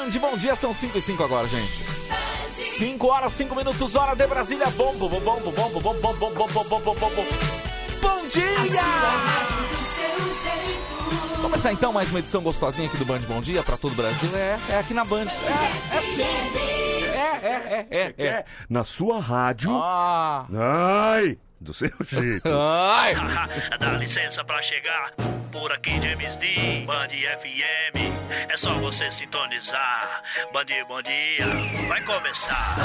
Band, bom dia, são 5 e 5 agora, gente. 5 horas, 5 minutos, hora de Brasília. Bom, bom, bom, bom, bom, bom, bom, bom, bom, bom, dia! Começar então mais uma edição gostosinha aqui do Band Bom Dia pra todo o Brasil. É, é aqui na Band. É, é sim. É, é, é, é, é. Na sua rádio. Ah. Ai, do seu jeito. Ai. Dá licença pra chegar por aqui James D, Band FM. É só você sintonizar. Band Bom Dia vai começar.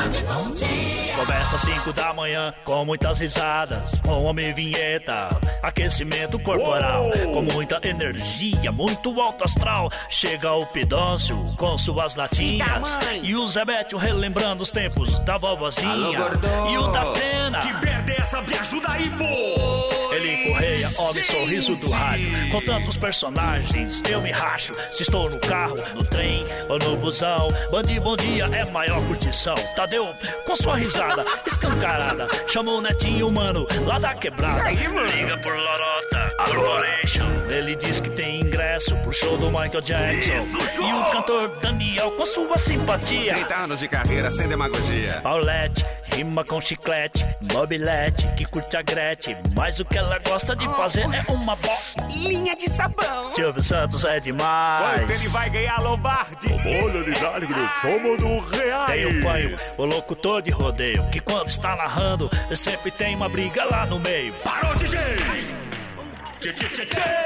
Começa às 5 da manhã com muitas risadas, com homem vinheta, aquecimento corporal, com muita energia, muito alto astral. Chega o Pidôncio com suas latinhas e o Zebetio relembrando os tempos da vovozinha e o da pena. Que merda é essa? Me ajuda aí, pô! Ele Correia, homem sorriso do rádio. Com tantos personagens, eu me racho. Se estou no carro, no trem ou no busão. Bandi Bom Dia é maior curtição. Tadeu, com sua risada escancarada, chamou o netinho humano lá da quebrada. Liga por Lorota Corporation. Ele diz que tem ingresso pro show do Michael Jackson. E o cantor Daniel, com sua simpatia. 30 anos de carreira sem demagogia. Paulette, rima com chiclete, mobilete, que curte a Gretchen. Mas o que ela gosta de fazer é uma Linha de sabão. Silvio Santos é Quanto demais. ele vai ganhar, Lombardi? Olha de alegre, somos do real. Tem o panho, o locutor de rodeio, que quando está narrando, sempre tem uma briga lá no meio. Parou, DJ!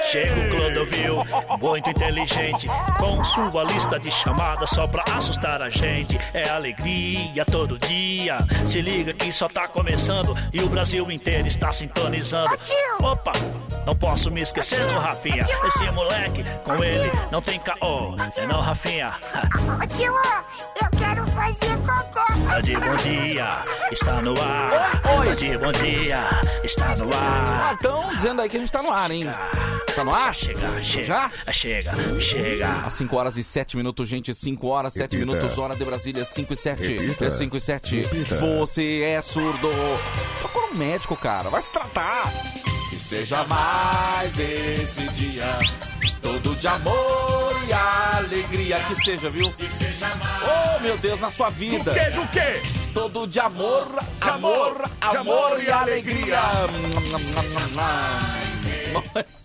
Chega o Clodovil, muito inteligente, com sua lista de chamadas só pra assustar a gente. É alegria todo dia. Se liga que só tá começando e o Brasil inteiro está sintonizando. Opa, não posso me esquecer do Rafinha. Esse moleque, com ele não tem caô. É não, Rafinha? Ô tio, eu quero fazer cocô. Bande Bom Dia está no ar. Oi. Bande Bom Dia está no Ah, ar. estão dizendo aí que a gente tá no ar, hein? Tá no ar? Chega, chega. Já? Chega, chega. Às 5 horas e 7 minutos, gente. 5 horas, 7 Repita. minutos, hora de Brasília, 5 e 7. Repita. É 5 e 7. Repita. Você é surdo. Procura um médico, cara. Vai se tratar. Que seja mais esse dia. Todo de amor e alegria. Que seja, viu? Que seja mais. Oh, meu Deus, na sua vida. Que do quê? Todo de amor, De amor, amor, de amor e alegria. alegria.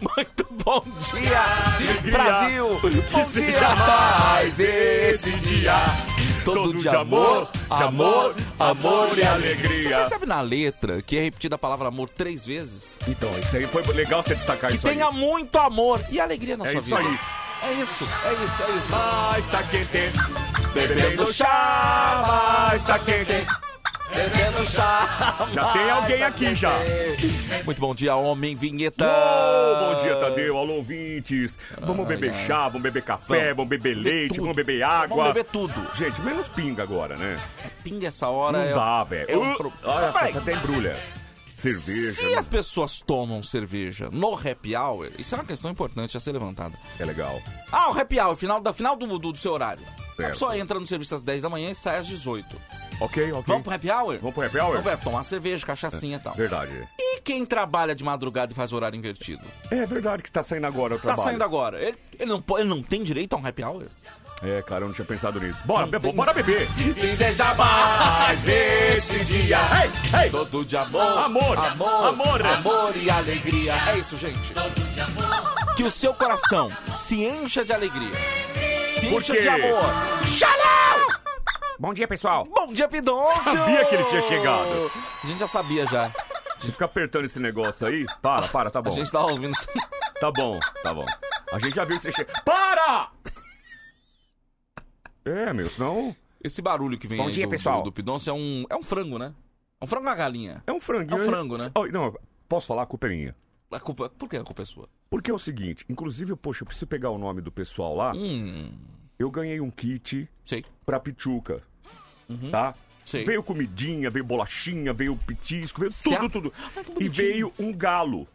Muito bom dia, Brasil! Bom dia seja mais esse dia! Todo de amor, amor, amor e alegria. Você percebe na letra que é repetida a palavra amor três vezes? Então, isso aí foi legal você destacar Que isso aí. tenha muito amor e alegria na É sua vida. aí. É isso, é isso, é isso. Mas tá quente, Bebendo chá, mas tá quente. Bebendo chá. Já tem alguém aqui já. Muito bom dia, homem vinheta. Ô, bom dia, Tadeu. Alô, ouvintes. Vamos beber chá, vamos beber café, vamos, beber leite, tudo. vamos beber água. Vamos beber tudo. Gente, menos pinga agora, né? Pinga essa hora Não é... dá, velho. é um Uh, pro- Olha só, tá até embrulha. Cerveja. Se né? as pessoas tomam cerveja no happy hour, isso é uma questão importante a ser levantada. É legal. Ah, o happy hour, final, da, final do, do, do seu horário. A Certo. pessoa entra no serviço às 10 da manhã e sai às 18. Ok, ok. Vamos pro happy hour? Vamos pro happy hour? Vamos tomar cerveja, cachaçinha e tal. Verdade. E quem trabalha de madrugada e faz horário invertido? É verdade que tá saindo agora o Tá trabalho. saindo agora. Ele, ele não, pode- ele não tem direito a um happy hour? É, cara, eu não tinha pensado nisso. Bora, be- tem- bora beber. Que seja mais esse dia. Ei, ei. Todo de amor, Amor, amor, amor. amor e alegria. É isso, gente. que o seu coração se encha de alegria. Se encha de amor. Xalão! Bom dia, pessoal. Bom dia, Pidoncio! Sabia que ele tinha chegado. A gente já sabia já. Você fica apertando esse negócio aí? Para, para, tá A bom. gente tava ouvindo. Tá bom, tá bom. A gente já viu você chegar. Para! É, meu, senão. Esse barulho que vem Bom aí dia, do, pessoal. do, do Pidoncio é um, é um frango, né? É um frango na galinha. É um franguinho. É um frango, né? Oh, não, posso falar? A culpa é minha. A culpa, por que a culpa é sua? Porque é o seguinte, inclusive, poxa, eu preciso pegar o nome do pessoal lá. Hum, Eu ganhei um kit sei. pra Pichuca. Tá? Uhum. Sei. Veio comidinha, veio bolachinha, veio petisco, veio Certo. tudo, tudo. Que e veio um galo.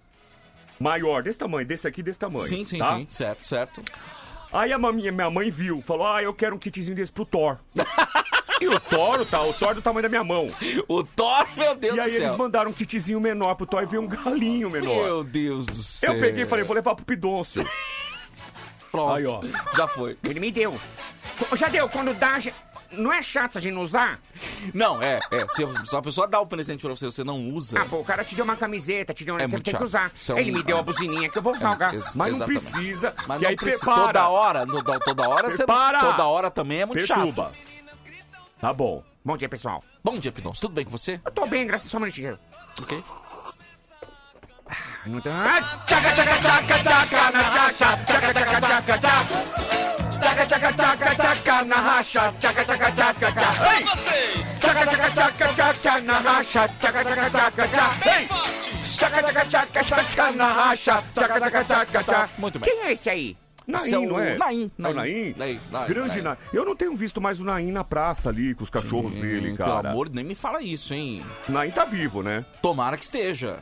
Maior, desse tamanho, desse aqui, desse tamanho. Sim, sim, tá? sim. Certo, certo. Aí a maminha, minha mãe viu, falou: Ah, eu quero um kitzinho desse pro Thor. e o Thor, tá, o Thor do tamanho da minha mão. O Thor, meu Deus e aí do céu. eles mandaram um kitzinho menor pro Thor e veio um galinho menor. Meu Deus do céu. Eu peguei e falei, vou levar pro Pidôncio. Pronto. Aí, ó. Já foi. Ele me deu. Já deu, quando dá. já- Não é chato a gente não usar? Não, é, é. Se, uma pessoa dá o presente pra você você não usa. Ah, pô, o cara te deu uma camiseta, te deu uma. É você muito tem que usar. Isso é um- Ele me deu a buzininha que eu vou usar o gato. Ex- Mas não exatamente. precisa, Mas que não aí precisa. prepara. Toda hora, toda, toda hora você. Prepara. Toda hora também é muito Perturba. chato. Tá bom. Bom dia, pessoal. Bom dia, Pidoncio. Tudo bem com você? Eu tô bem, graças a um minutinho. Ok. Não tem- tchaca, tchaca, tchaca, tchaca, na racha, tchaca, tchaca, tchaca, tchaca. Tchaca, tchaca, tchaca, tchaca, na racha, tchaca, tchaca, tchaca, tchaca. Ei! Tchaca, tchaca, tchaca, tchaca, na racha, tchaca, tchaca, tchaca, tchaca. Ei! Tchaca, tchaca, tchaca, tchaca, na racha, tchaca, tchaca, tchaca, tchaca. Muito bem. Quem é esse aí? Naim, é não é? Naim, É o Naim. Naim? Naim, Naim, Grande Naim. Naim. Eu não tenho visto mais o Naim na praça ali, com os cachorros dele, Hum, cara. Pelo amor, nem me fala isso, hein? Naim tá vivo, né? Tomara que esteja.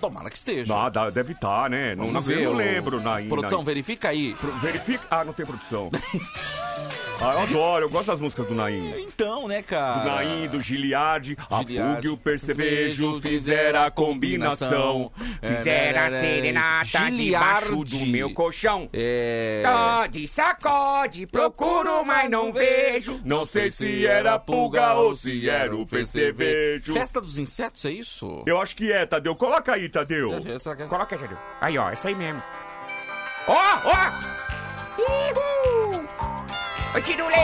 Tomara que esteja. Ah, dá- deve estar, né? Não, Vamos não, eu ver, não o- lembro, Naim. Produção, Naim. verifica aí. Pro- Verifica. Ah, não tem produção. ah, eu adoro, eu gosto das músicas do Naim. Então, né, cara? Do Naim, do Giliard, a Giliard, Pug e o Percevejo fizeram a combinação. Fizeram a serenata debaixo do meu colchão. É. Sacode, sacode, procuro, mas não vejo. Não sei se era pulga ou se era o percevejo. Festa dos insetos, é isso? Eu acho que é, Tadeu. Coloca aí, Tadeu. Que é? Coloca, Jadil. Aí, ó, essa aí mesmo. Ó, ó! Ihu! Ô, Tirulê!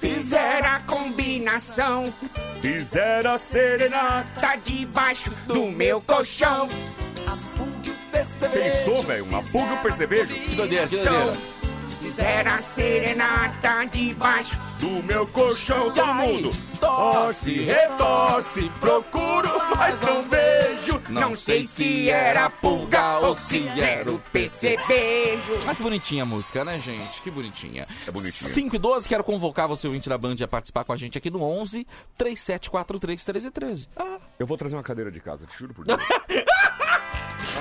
Fizeram a combinação, Fizeram a serenata. debaixo do meu colchão. Pensou, velho? Uma pulga e o percevejo? Que doideira, que doideira. Fizeram a serenata debaixo. Do meu colchão, todo mundo. torce, Torce, retorce, procuro, mas não vejo. Não sei se era pulga ou se era o percevejo. Ah, que bonitinha a música, né, gente? Que bonitinha. É bonitinha. 5 e 12, quero convocar você, ouvinte da Band, a participar com a gente aqui no 11 3743 1313. Ah, Eu vou trazer uma cadeira de casa, te juro por Deus.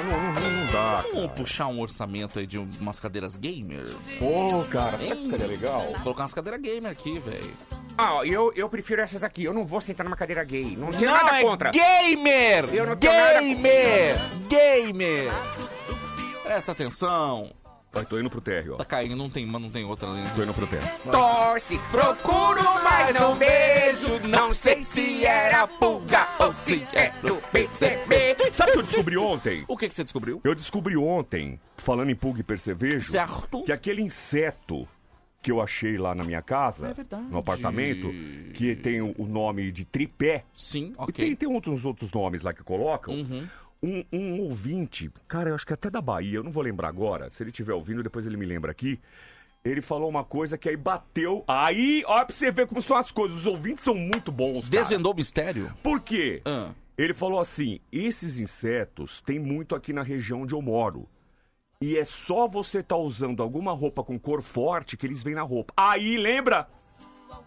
não, não, não, não dá. vamos puxar um orçamento aí de um- umas cadeiras gamer? Pô, cara, será que ficaria legal? Vou colocar umas cadeiras gamer aqui, velho. Ah, eu, eu prefiro essas aqui. Eu não vou sentar numa cadeira gay. Não tenho Não, nada é contra. gamer! Eu não tenho nada gamer! Gamer! Presta atenção. Vai, tô indo pro térreo, ó. Tá caindo, não tem, não tem outra ali. Tô indo pro térreo. Torce, procuro, mas não vejo. Não sei se era pulga ou se era o perceber. Sabe o que eu descobri ontem? O que, que você descobriu? Eu descobri ontem, falando em pulga e percevejo, Certo. que aquele inseto que eu achei lá na minha casa, É verdade. no apartamento, que tem o nome de tripé, Sim, e tem, ok. Uhum. tem outros, outros nomes lá que colocam. Um, um ouvinte, cara, eu acho que até da Bahia, eu não vou lembrar agora. Se ele estiver ouvindo, depois ele me lembra aqui. Ele falou uma coisa que aí bateu. Aí, olha pra você ver como são as coisas. Os ouvintes são muito bons. cara. Desvendou o mistério? Por quê? Ah. Ele falou assim: esses insetos tem muito aqui na região onde eu moro. E é só você tá usando alguma roupa com cor forte que eles vêm na roupa. Aí, lembra?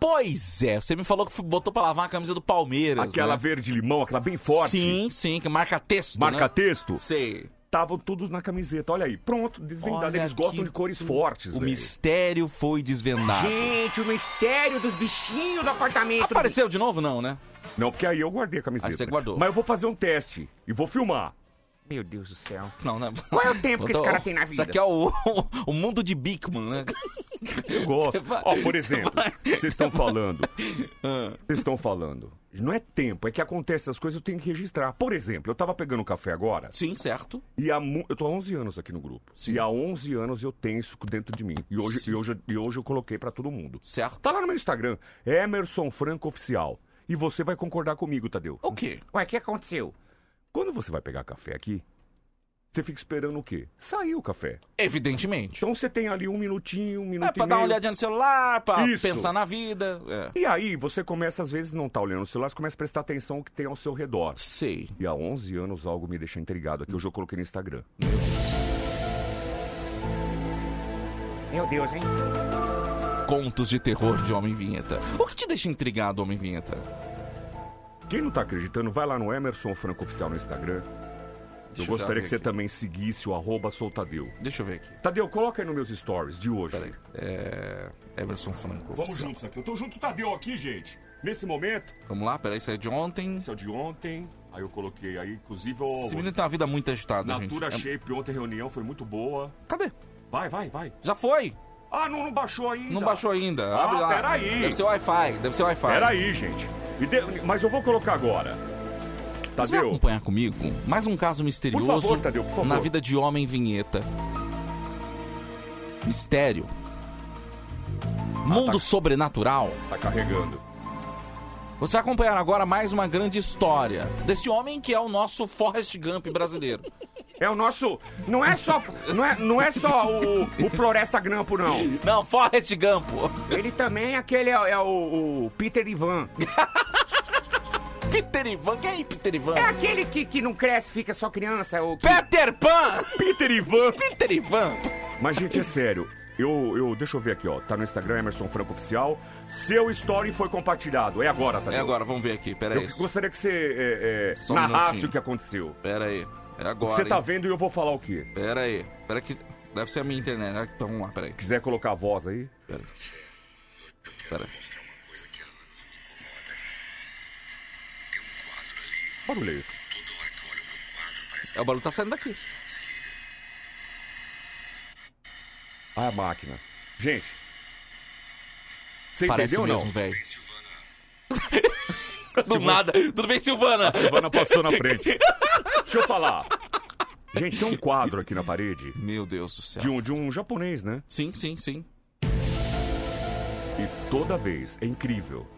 Pois é, você me falou que botou pra lavar a camisa do Palmeiras. Aquela né? verde-limão, aquela bem forte. Sim, sim, que marca texto. Marca né? texto. Sei. Estavam todos na camiseta. Olha aí, pronto, desvendado. Olha Eles gostam de cores fortes, O velho. mistério foi desvendado. Gente, o mistério dos bichinhos do apartamento. Apareceu de novo, não, né? Não, porque aí eu guardei a camiseta. Aí você guardou. Mas eu vou fazer um teste e vou filmar. Meu Deus do céu. Não, né? Qual é o tempo que esse cara tem na Isso vida? aqui é o, o mundo de Bigman, né? Eu gosto. Vai- Ó, por exemplo, vai- vocês estão falando. Ah. Vocês estão falando. Não é tempo, é que acontece as coisas, eu tenho que registrar. Por exemplo, eu tava pegando café agora. Sim, certo. E há eu tô há 11 anos aqui no grupo. Sim. E há 11 anos eu tenho isso dentro de mim. E hoje, e hoje, e hoje eu coloquei pra todo mundo. Certo. Tá lá no meu Instagram, Emerson Franco Oficial. E você vai concordar comigo, Tadeu. O quê? Ué, o que aconteceu? Quando você vai pegar café aqui, você fica esperando o quê? Sair o café. Evidentemente. Então você tem ali um minutinho, um minuto É pra e dar uma olhadinha no celular, pra Isso. pensar na vida. É. E aí você começa, às vezes, não tá olhando o celular, você começa a prestar atenção no que tem ao seu redor. Sei. E há 11 anos algo me deixa intrigado aqui. Hoje eu coloquei no Instagram. Meu Deus, hein? Contos de terror de Homem Vinheta. O que te deixa intrigado, Homem Vinheta? Quem não tá acreditando, vai lá no Emerson Franco Oficial no Instagram. Deixa eu eu gostaria que você aqui. também seguisse o arroba soltadeu. Deixa eu ver aqui. Tadeu, coloca aí nos meus stories de hoje. Peraí. É. Emerson Franco. Vamos oficial. juntos aqui. Eu tô junto com o Tadeu aqui, gente. Nesse momento, Vamos lá, peraí, isso é de ontem. esse é de ontem. Aí eu coloquei aí, inclusive, o Esse menino tem uma vida muito agitada, Natura gente. É- Shape. Ontem a reunião foi muito boa. Cadê? Vai, vai, vai. Já foi. Ah, não, não baixou ainda. Não baixou ainda. Ah, Abre lá. peraí. Deve ser Wi-Fi. Deve ser Wi-Fi. Peraí, gente. De- Mas eu vou colocar agora. Você vai Tadeu, acompanhar comigo mais um caso misterioso favor, Tadeu, na vida de Homem Vinheta. Mistério. Mundo tá. sobrenatural. tá carregando. Você vai acompanhar agora mais uma grande história desse homem que é o nosso Forrest Gump brasileiro. É o nosso. Não é só. Não é, não é só o, o Floresta Grampo, não. Não, Forrest Gump. Ele também é aquele. É, é o, o Peter Ivan. Peter Ivan. Quem é Peter Ivan? É aquele que, que não cresce, fica só criança. é O que- Peter Pan! Peter Ivan. Peter Ivan! Mas, gente, é sério. Eu, eu, deixa eu ver aqui, ó. Tá no Instagram, Emerson Franco Oficial. Seu story foi compartilhado. É agora, tá? É agora, vamos ver aqui, pera aí. Eu gostaria que você é, é, um narrasse minutinho. o que aconteceu. Pera aí. É agora. Você tá vendo e eu vou falar o quê? Pera aí. Pera que. Deve ser a minha internet. Ah, Então vamos lá, pera aí. Quiser colocar a voz aí? Pera aí. Pera aí. Barulho é esse? É, o barulho tá saindo daqui. Ah, a máquina. Gente. Você Parece entendeu ou mesmo, não? velho. Do nada. Tudo bem, Silvana? A Silvana passou na frente. Deixa eu falar. Gente, tem um quadro aqui na parede Meu Deus do céu. de um, de um japonês, né? Sim, sim, sim. E toda vez, é incrível.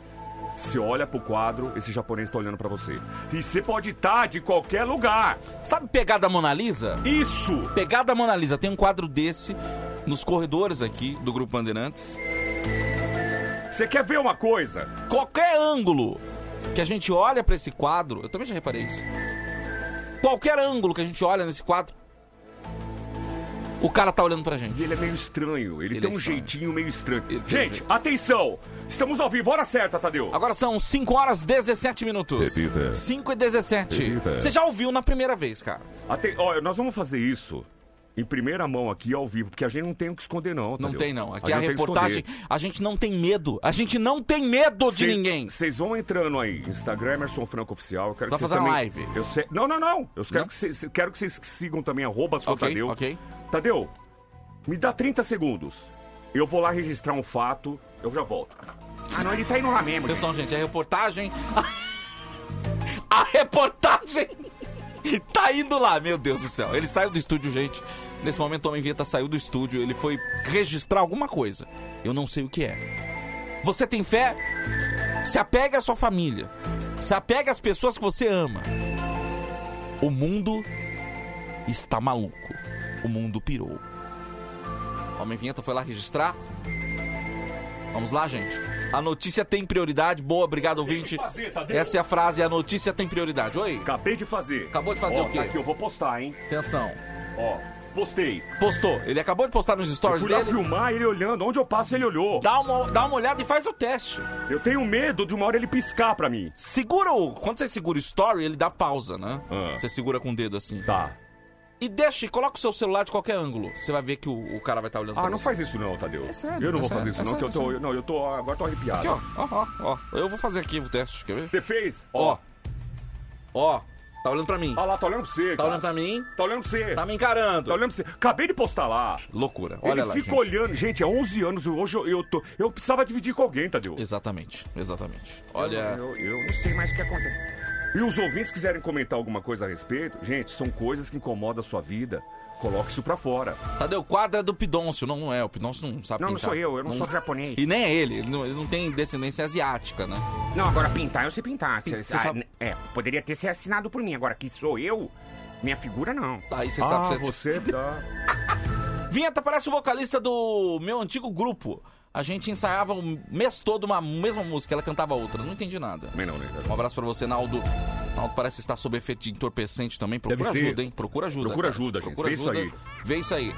Você olha pro quadro, esse japonês tá olhando pra você. E você pode estar de qualquer lugar. Sabe Pegada Mona Lisa? Isso! Pegada Mona Lisa. Tem um quadro desse nos corredores aqui do Grupo Bandeirantes. Você quer ver uma coisa? Qualquer ângulo que a gente olha pra esse quadro, eu também já reparei isso. Qualquer ângulo que a gente olha nesse quadro, o cara tá olhando pra gente. E ele é meio estranho. Ele, Ele tem é um estranho. jeitinho meio estranho. Ele Gente, atenção! Estamos ao vivo, hora certa, Tadeu. Agora são 5 horas 17 minutos. Repita. 5 e 17. Repita. Você já ouviu na primeira vez, cara. Aten... Olha, nós vamos fazer isso em primeira mão aqui, ao vivo, porque a gente não tem o que esconder, não. Não Tadeu. tem, não. Aqui a, que reportagem, a gente não tem medo. A gente não tem medo de Cê- ninguém. Vocês vão entrando aí, Instagram Emerson Franco Oficial. Eu quero Vai que vocês fazer também... live. Eu sei... Não, não, não. Eu quero Não? que vocês, quero que vocês sigam também arroba sou Ok, Tadeu. ok. Tadeu, me dá 30 segundos. Eu vou lá registrar um fato, eu já volto. Ah, não, ele tá indo lá mesmo. Atenção, gente, a reportagem. A reportagem tá indo lá, meu Deus do céu. Ele saiu do estúdio, gente. Nesse momento, o Homem Vinheta saiu do estúdio. Ele foi registrar alguma coisa. Eu não sei o que é. Você tem fé? Se apegue à sua família. Se apegue às pessoas que você ama. O mundo está maluco. O mundo pirou. O Homem Vinheta foi lá registrar. Vamos lá, gente. A notícia tem prioridade. Boa, obrigado, ouvinte. fazer, Tadeu. Essa é a frase, a notícia tem prioridade. Oi? Acabei de fazer. Acabou de fazer Ó, o quê? tá aqui, eu vou postar, hein? Atenção. Ó, postei. Postou. Ele acabou de postar nos Eu stories fui lá dele. filmar ele olhando. Onde eu passo, ele olhou. Dá uma, dá uma olhada e faz o teste. Eu tenho medo de uma hora ele piscar pra mim. Segura o. Quando você segura o story, ele dá pausa, né? Ah. Você segura com o dedo assim. Tá. E deixa, e coloca o seu celular de qualquer ângulo. Você vai ver que o, o cara vai estar olhando Ah, não você. faz isso não, Tadeu. É sério, Eu não é vou sério, fazer isso é não, que eu sério, tô... Não, eu tô... Agora tô arrepiado. Aqui, ó. Ó, ó, ó. Eu vou fazer aqui o teste, quer ver? Você fez? Ó. Ó. Tá olhando pra mim. Olha lá, tá olhando pra você, Tá cara. olhando pra mim. Tá olhando pra você. Tá me encarando. Tá olhando pra você. Acabei de postar lá. Loucura. Olha Ele lá, fica gente. olhando. Gente, é 11 anos. Hoje eu, eu tô... Eu precisava dividir com alguém, Tadeu. Exatamente, exatamente. Olha. Eu, eu não sei mais o que acontece. E os ouvintes quiserem comentar alguma coisa a respeito, gente, são coisas que incomodam a sua vida. Coloque isso pra fora. Tadeu, o quadro é do Pidôncio. Não, não é. O Pidôncio não sabe Não, não pintar. sou eu, eu não sou japonês. E nem é ele. Ele não, ele não tem descendência asiática, né? Não, agora pintar eu sei pintar. Você Cê- sabe- ah, É, poderia ter sido assinado por mim. Agora que sou eu, minha figura não. Aí você ah, sabe. Você... você tá... Vinheta parece o vocalista do meu antigo grupo. A gente ensaiava o mês todo uma mesma música, ela cantava outra. Não entendi nada. Também não, né? Um abraço pra você, Naldo. Naldo parece estar sob efeito de entorpecente também. Procura Deve ser. ajuda, hein? Procura ajuda. Procura cara. ajuda, gente. Procura Vê isso ajuda. aí. Vê isso aí.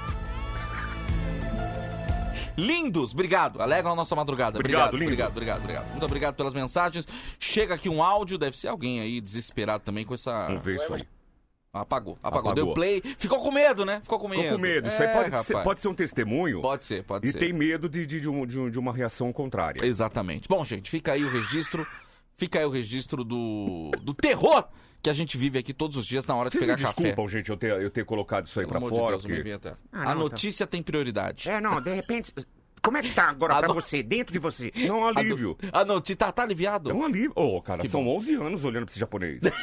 Lindos, obrigado. Alegram a nossa madrugada. Obrigado, obrigado, lindo. obrigado, obrigado, obrigado. Muito obrigado pelas mensagens. Chega aqui um áudio, deve ser alguém aí desesperado também com essa. Vamos ver isso aí. Apagou, apagou, Apagou. Deu play. Ficou com medo, né? Ficou com medo. Tô com medo. Isso aí É, pode, rapaz. ser, pode ser um testemunho. Pode ser, pode E ser. tem medo de, de, de, um- de um- de uma reação contrária. Exatamente. Bom, gente, fica aí o registro. Fica aí o registro do, do terror que a gente vive aqui todos os dias na hora de Vocês me pegar café. desculpam, gente, eu ter, eu ter colocado isso aí Pelo pra amor fora. de Deus, porque-. Ah, a não, tá. notícia tem prioridade. É, não, de repente. Como é que tá agora A pra do- você, dentro de você? Não A do- alívio. A notícia tá, tá aliviado? É um alívio. Ô, cara, Que são bom. 11 anos olhando pra esse japonês.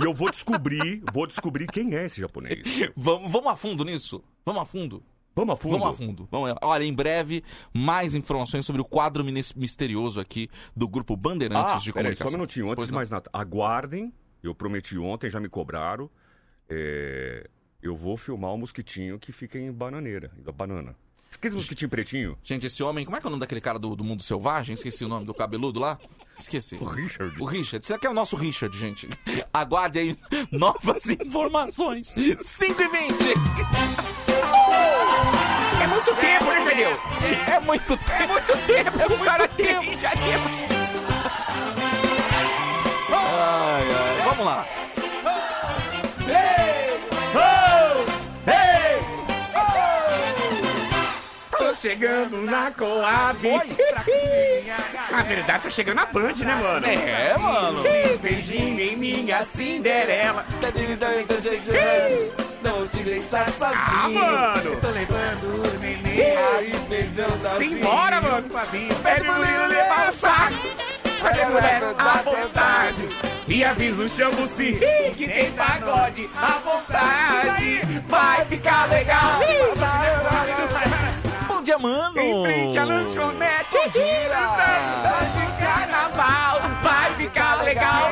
e eu vou descobrir, vou descobrir quem é esse japonês. Vamos, vamos a fundo nisso? Vamos a fundo? Vamos a fundo? Vamos a fundo. Vamos, olha, em breve, mais informações sobre o quadro misterioso aqui do grupo Bandeirantes Ah, de Comunicação. só um minutinho. Antes Pois de não. mais nada, aguardem. Eu prometi ontem, já me cobraram. É, Eu vou filmar o mosquitinho que fica em bananeira, em banana. Aquele mosquitinho pretinho? Gente, esse homem, como é que é o nome daquele cara do, do Mundo Selvagem? Esqueci o nome do cabeludo lá. Esqueci. O Richard. O Richard. Isso aqui é o nosso Richard, gente. Aguarde aí novas informações. 5 e 20. É muito tempo, né, Tadeu? É muito tempo. É muito tempo, É o cara muito tempo. tem já tem. Ai, ai. Vamos lá. Chegando na Coab. Na verdade, tá chegando na Band, né, mano? É, mano. Beijinho em minha Cinderela. Não te deixar sozinho. Ah, mano! Tô levando o neném. Aí, beijão da Simbora, mano! Pede o menino levar o saco. Pede a mulher à vontade. E avisa o Xambuci que tem pagode à vontade. Vai ficar legal. Bom dia, mano. Em frente à lanchonete. Vai de carnaval. Vai ficar legal.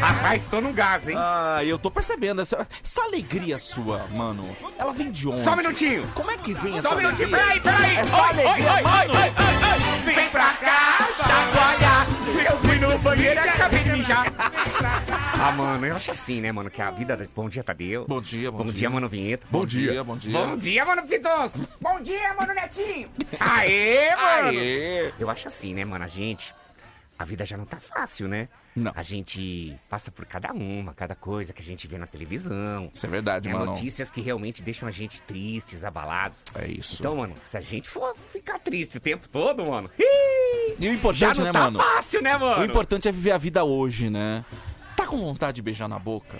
Rapaz, tô no gás, hein? Ah, eu tô percebendo essa, essa alegria sua, mano. Ela vem de onde? Só um minutinho. Como é que vem essa Só um minutinho, alegria? peraí, peraí. Essa Oi, alegria, oi, oi, mano. oi, oi, oi. Vem pra cá, chacoalhar. Eu fui no banheiro e acabei de mijar. Ah, mano, eu acho assim, né, mano, que a vida... Bom dia, Tadeu. Bom dia, bom, Bom dia, mano, Vinheta. Bom dia, bom dia. Bom dia, mano, Pitoso. Bom dia, mano, Netinho. Aê, mano. Aê. Eu acho assim, né, mano, a gente... A vida já não tá fácil, né? Não. A gente passa por cada uma, cada coisa que a gente vê na televisão. Isso é verdade, É, mano. notícias que realmente deixam a gente tristes, abalados. É isso. Então, mano, se a gente for ficar triste o tempo todo, mano. E o Já importante, não né, tá mano? fácil, né, mano? O importante é viver a vida hoje, né? Tá com vontade de beijar na boca?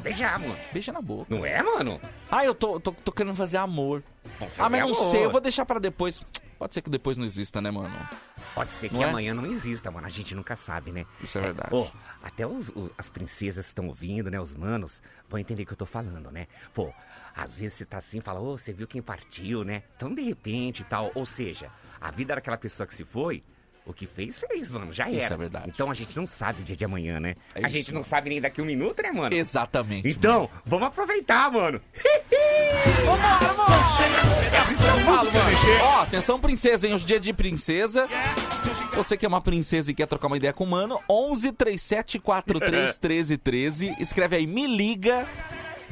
Beijar, mano. Beija na boca. Não é, mano? Ah, eu tô, tô, tô querendo fazer amor. Vamos ah, mas fazer não amor. sei, eu vou deixar pra depois. Pode ser que depois não exista, né, mano? Pode ser que Não é? amanhã não exista, mano. A gente nunca sabe, né? Isso é verdade. Pô, até os, os- as princesas que estão ouvindo, né? Os manos vão entender o que eu tô falando, né? Pô, às vezes você tá assim e fala, ô, você viu quem partiu, né? Então, de repente e tal. Ou seja, a vida daquela pessoa que se foi. O que fez, fez, mano. Já era. Isso é verdade. Então a gente não sabe o dia de amanhã, né? É a isso, gente não mano. sabe nem daqui a um minuto, né, mano? Exatamente. Então, vamos aproveitar, mano. Vambora, mano! É assim que eu falo, mano. Ó, atenção, princesa, hein? Hoje é dia de princesa. Você que é uma princesa e quer trocar uma ideia com o mano, 11 37 43 13 13. Escreve aí, me liga,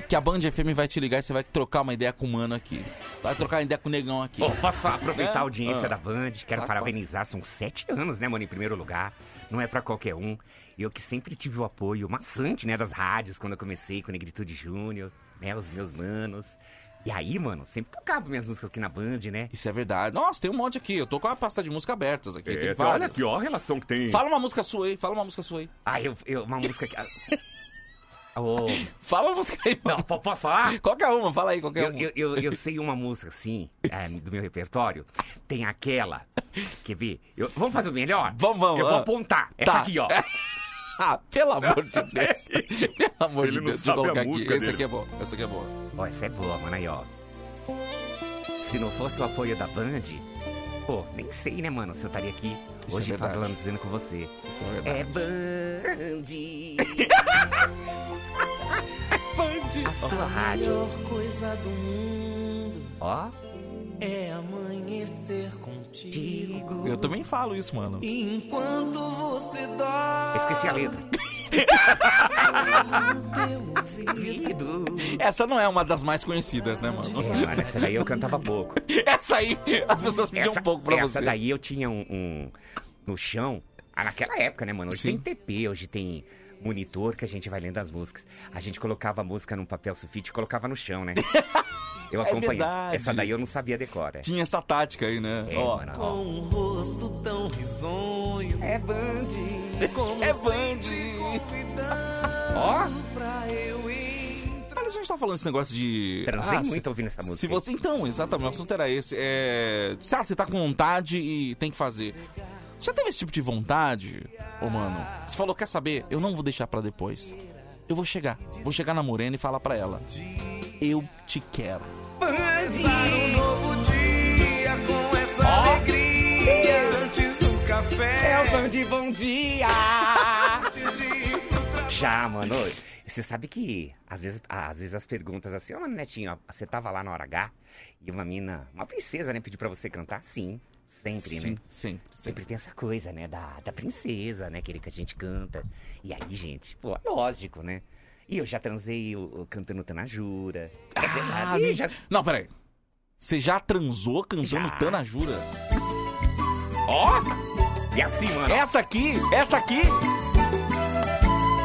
que a Band FM vai te ligar e você vai trocar uma ideia com o mano aqui. Vai trocar uma ideia com o negão aqui. Pô, posso aproveitar Né? a audiência Ah. da Band? Quero Claro, parabenizar, são sete anos, né, mano, em primeiro lugar. Não é pra qualquer um. Eu que sempre tive o apoio maçante, né, das rádios, quando eu comecei com Negritude Júnior, né, os meus manos. E aí, mano, sempre tocava minhas músicas aqui na Band, né? Isso é verdade. Nossa, tem um monte aqui. Eu tô com a pasta de música abertas aqui. É, tem olha várias. aqui, ó a relação que tem. Fala uma música sua aí, fala uma música sua aí. Ah, eu, eu uma música que. Ô, Fala uma música aí, não, mano. po- posso falar? Qualquer uma, fala aí, qualquer Eu, uma. eu, eu, eu sei uma música, assim, é, do meu repertório. Tem aquela. Quer ver? Eu- vamos fazer o melhor? Vamos, vamos, Eu vou ah. apontar. Essa Tá. aqui, ó. Ah, pelo amor de Deus. Pelo amor Ele de não Deus, deixa eu colocar aqui. dele. aqui é bom, essa aqui é boa. Ó, essa é boa, mano. Aí, ó. Se não fosse o apoio da Band, pô, nem sei, né, mano, se eu estaria aqui Isso é hoje verdade. falando, dizendo com você. Isso é verdade. É Band. Band. A sua rádio. coisa do mundo Ó. é amanhecer contigo. Eu também falo isso, mano. E enquanto você dorme, Esqueci a letra. Essa não é uma das mais conhecidas, né, mano? É, mano, essa daí eu cantava pouco. Essa aí, as pessoas pediam um pouco pra essa você. daí eu tinha um, um- no chão. Ah, naquela época, né, mano? Hoje Sim. tem TP, hoje tem monitor que a gente vai lendo as músicas. A gente colocava a música num papel sulfite e colocava no chão, né? Eu É acompanhei. verdade. essa daí eu não sabia decora. Tinha essa tática aí, né? É, Ó, mano, ó. com um rosto tão risonho, É Band. como É Band. Ó. pra eu entrar. Olha, a gente tá falando esse negócio de. Transei Ah, se- muito ouvindo essa música. Se você. Então, exatamente, o assunto era esse. É. Se ah, você tá com vontade e tem que fazer. Já teve esse tipo de vontade? Ô, mano, você falou, quer saber? Eu não vou deixar pra depois. Eu vou chegar. Vou chegar na Morena e falar pra ela. Eu te quero. Começar um novo dia com essa alegria antes do café. É o Band Bom Dia! Já, mano. Você sabe que às vezes, às vezes as perguntas assim, ô, mano, Netinho, ó, você tava lá na hora H e uma mina, uma princesa, né, pediu pra você cantar? Sim, sempre, Sim, né? sempre, sempre. Sempre tem essa coisa, né, da, da princesa, né, querer que a gente canta. E aí, gente, pô, lógico, né? E eu já transei o, o cantando Tanajura. É Ah, verdade, gente. já... Não, peraí. Você já transou cantando Já. Tana Jura? Ó! E assim, mano. Essa aqui, essa aqui.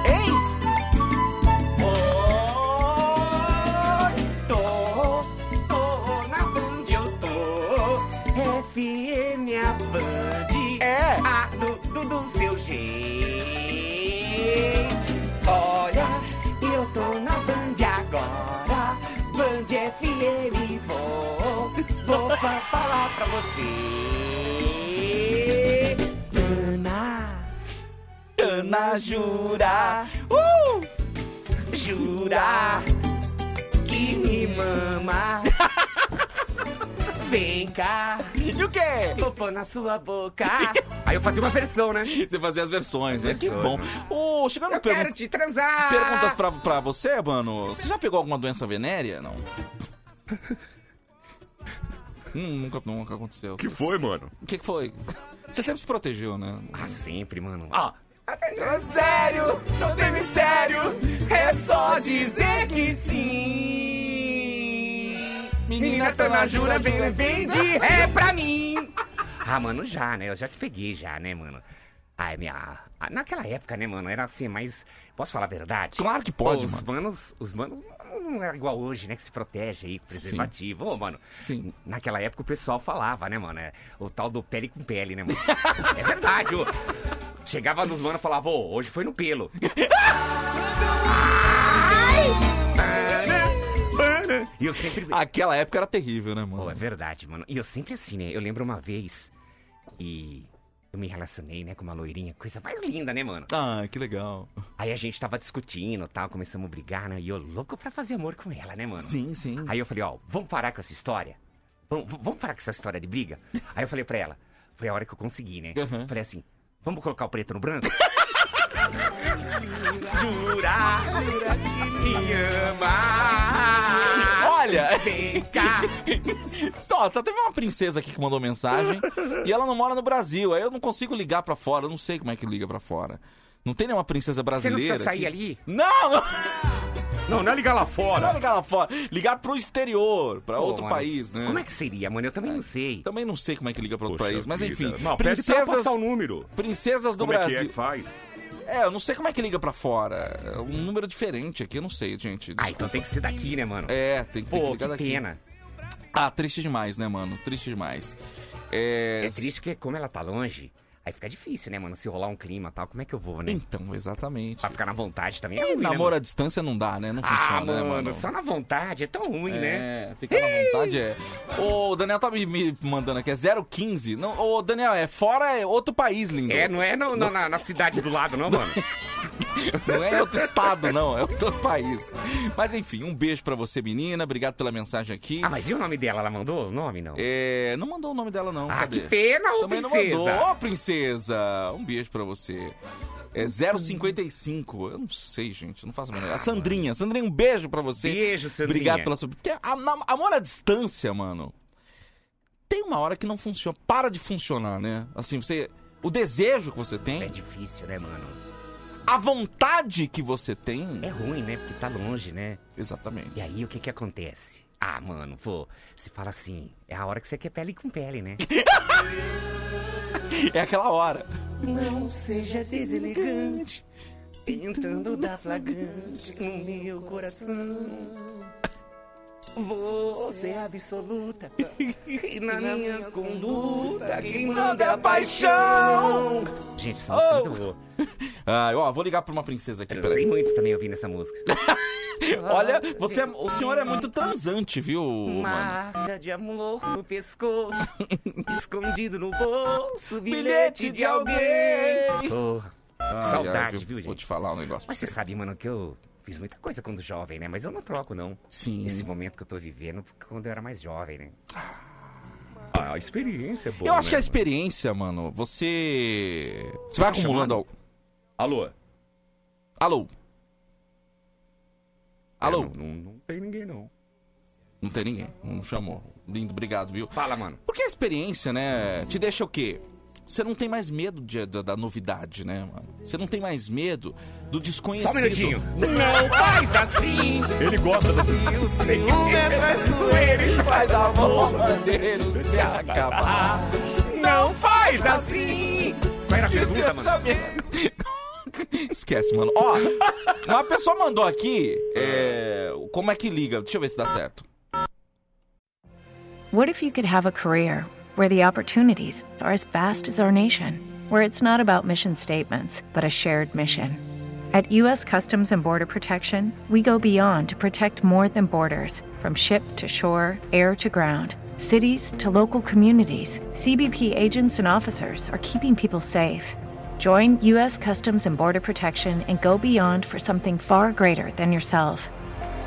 Hein? Tô, tô na Band, eu tô. A do, seu jeito. Olha, eu tô na Band agora. Band FM, vou. Vou fa- falar pra você. Ana, Tana Jura. uh! Jura que me mama. Vem cá, E o quê? vou pôr na sua boca. Aí eu fazia uma versão, né? Você fazia as versões, né? Que bom. né? Ô, chegando Eu quero te transar. perguntas pra, pra você, mano. Você já pegou alguma doença venérea? Não. Hum, nunca, nunca aconteceu. O que foi, mano? O que que foi? Você sempre se protegeu, né? Ah, sempre, mano. Ó. É sério, não tem mistério, é só dizer que sim. Menina Tanajura, vem, vem de ré pra mim. Ah, mano, já, né? Eu já te peguei já, né, mano? Ah, é minha... ah, Naquela época, né, mano, era assim, mas... Posso falar a verdade? Claro que pode, Os mano. manos... Os manos não é igual hoje, né, que se protege aí com preservativo. Ô, mano, Sim. naquela época o pessoal falava, né, mano? é, O tal do pele com pele, né, mano? é verdade, ô. Chegava nos manos e falava, ô, hoje foi no pelo. E eu sempre... Aquela época era terrível, né, Pô, mano? é verdade, mano. E eu sempre assim, né? Eu lembro uma vez que eu me relacionei, né, com uma loirinha, coisa mais linda, né, mano? Ah, que legal. Aí a gente tava discutindo tal, começamos a brigar, né? E eu louco pra fazer amor com ela, né, mano? Sim, sim. Aí eu falei, ó, vamos parar com essa história? Vamos, vamos parar com essa história de briga? Aí eu falei pra ela, foi a hora que eu consegui, né? Uhum. Falei assim, vamos colocar o preto no branco? Jura, jura que me ama. Olha! Vem cá. Só, tá, teve uma princesa aqui que mandou mensagem e ela não mora no Brasil. Aí eu não consigo ligar pra fora. Eu não sei como é que liga pra fora. Não tem nenhuma princesa Você não brasileira. precisa sair aqui? ali? Não, não! Não, não é ligar lá fora. Não é ligar lá fora. Ligar pro exterior, pra Pô, outro mano, país, né? Como é que seria, mano? Eu também não sei. Também não sei como é que liga pra outro Poxa país, mas vida. enfim. Não, pede pra princesas, passar o número. princesas do Como é que é Brasil. que faz? É, eu não sei como é que liga pra fora. É um número diferente aqui, eu não sei, gente. Ah, então tem que ser daqui, né, mano? É, tem, tem que Pô, ligar que daqui. pena. Ah, triste demais, né, mano? Triste demais. É, É triste que como ela tá longe, aí fica difícil, né, mano? Se rolar um clima e tal, como é que eu vou, né? Então, exatamente. Pra ficar na vontade também é E ruim, né, namoro mano? à distância não dá, né? Não Ah, funciona, mano, né, mano? só na vontade é tão ruim, né? É, ficar na vontade é. Ô, o Daniel tá me, me mandando aqui, é 015. Não, ô, Daniel, é fora é outro país, lindo. É, não é no- na, na cidade do lado, não, mano? Não é outro estado, não, é outro país. Mas enfim, um beijo pra você, menina. Obrigado pela mensagem aqui. Ah, mas e o nome dela? Ela mandou o nome, não? É, não mandou o nome dela, não. Ah, Cadê? que pena, ô Também princesa. não mandou. Ô, princesa! Um beijo pra você. É 055. Eu não sei, gente. Não faço a menor. A Sandrinha. Sandrinha, um beijo pra você. Ah, Beijo, Sandrinha. Obrigado pela sua. Porque amor à distância, mano. Tem uma hora que não funciona. Para de funcionar, né? Assim, você. O desejo que você tem. É difícil, né, mano? A vontade que você tem. É ruim, né? Porque tá longe, né? Exatamente. E aí, o que que acontece? Ah, mano, pô, você fala assim, é a hora que você quer pele com pele, né? É aquela hora. Não seja deselegante, tentando dar flagrante no meu coração. Você é absoluta e na minha conduta quem manda é a paixão. Gente, música é muito boa. Ah, ó, vou ligar pra uma princesa aqui, Transei peraí. muito também ouvindo essa música. Olha, você, é- o senhor é muito transante, viu, mano? Marca de amor no pescoço, escondido no bolso, bilhete Bilhete de alguém. Ai, saudade, ai, viu, gente? Vou te falar um negócio pra Mas você você. sabe, mano, que eu fiz muita coisa quando jovem, né? Mas eu não troco, não. Sim. Esse momento que eu tô vivendo quando eu era mais jovem, né? Ah, a experiência é boa. Eu acho que a né? experiência, mano, você. Você vai Tá acumulando. Alô? Alô? Alô? É, não, não, não tem ninguém, não. Não tem ninguém, não chamou. Lindo, obrigado, viu? Fala, mano. Porque a experiência, né, te deixa o quê? Você não tem mais medo de- da, da novidade, né, mano? Você não tem mais medo do desconhecido. Só um minutinho. Não faz assim! Ele gosta da. Ciúme é traiçoeiro e faz amor bandeiro se acabar. Não faz assim! Vai na pergunta, mano. Esquece, mano. Ó, uma pessoa mandou aqui é, como é que liga. Deixa eu ver se dá certo. What if you could have a career where the opportunities are as vast as our nation, where it's not about mission statements, but a shared mission? At U.S. Customs and Border Protection, we go beyond to protect more than borders from ship to shore, air to ground. Cities to local communities, CBP agents and officers are keeping people safe. Join U.S. Customs and Border Protection and go beyond for something far greater than yourself.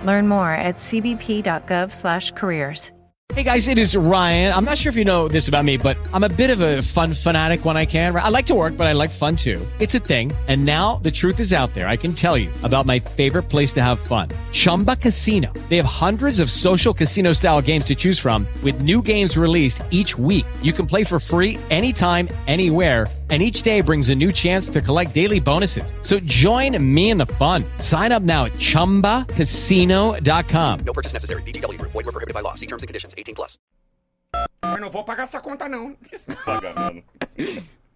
Learn more at cbp.gov/careers. Hey guys, it is Ryan. I'm not sure if you know this about me, but I'm a bit of a fun fanatic when I can. I like to work, but I like fun too. It's a thing. And now the truth is out there. I can tell you about my favorite place to have fun Chumba Casino. They have hundreds of social casino style games to choose from, with new games released each week. You can play for free anytime, anywhere. And each day brings a new chance to collect daily bonuses. So join me in the fun. Sign up now at chumbacasino.com. No purchase necessary. VGW Group. Void were prohibited by law. See terms and conditions. 18 plus. Eu não vou pagar essa conta, não. Paga, mano.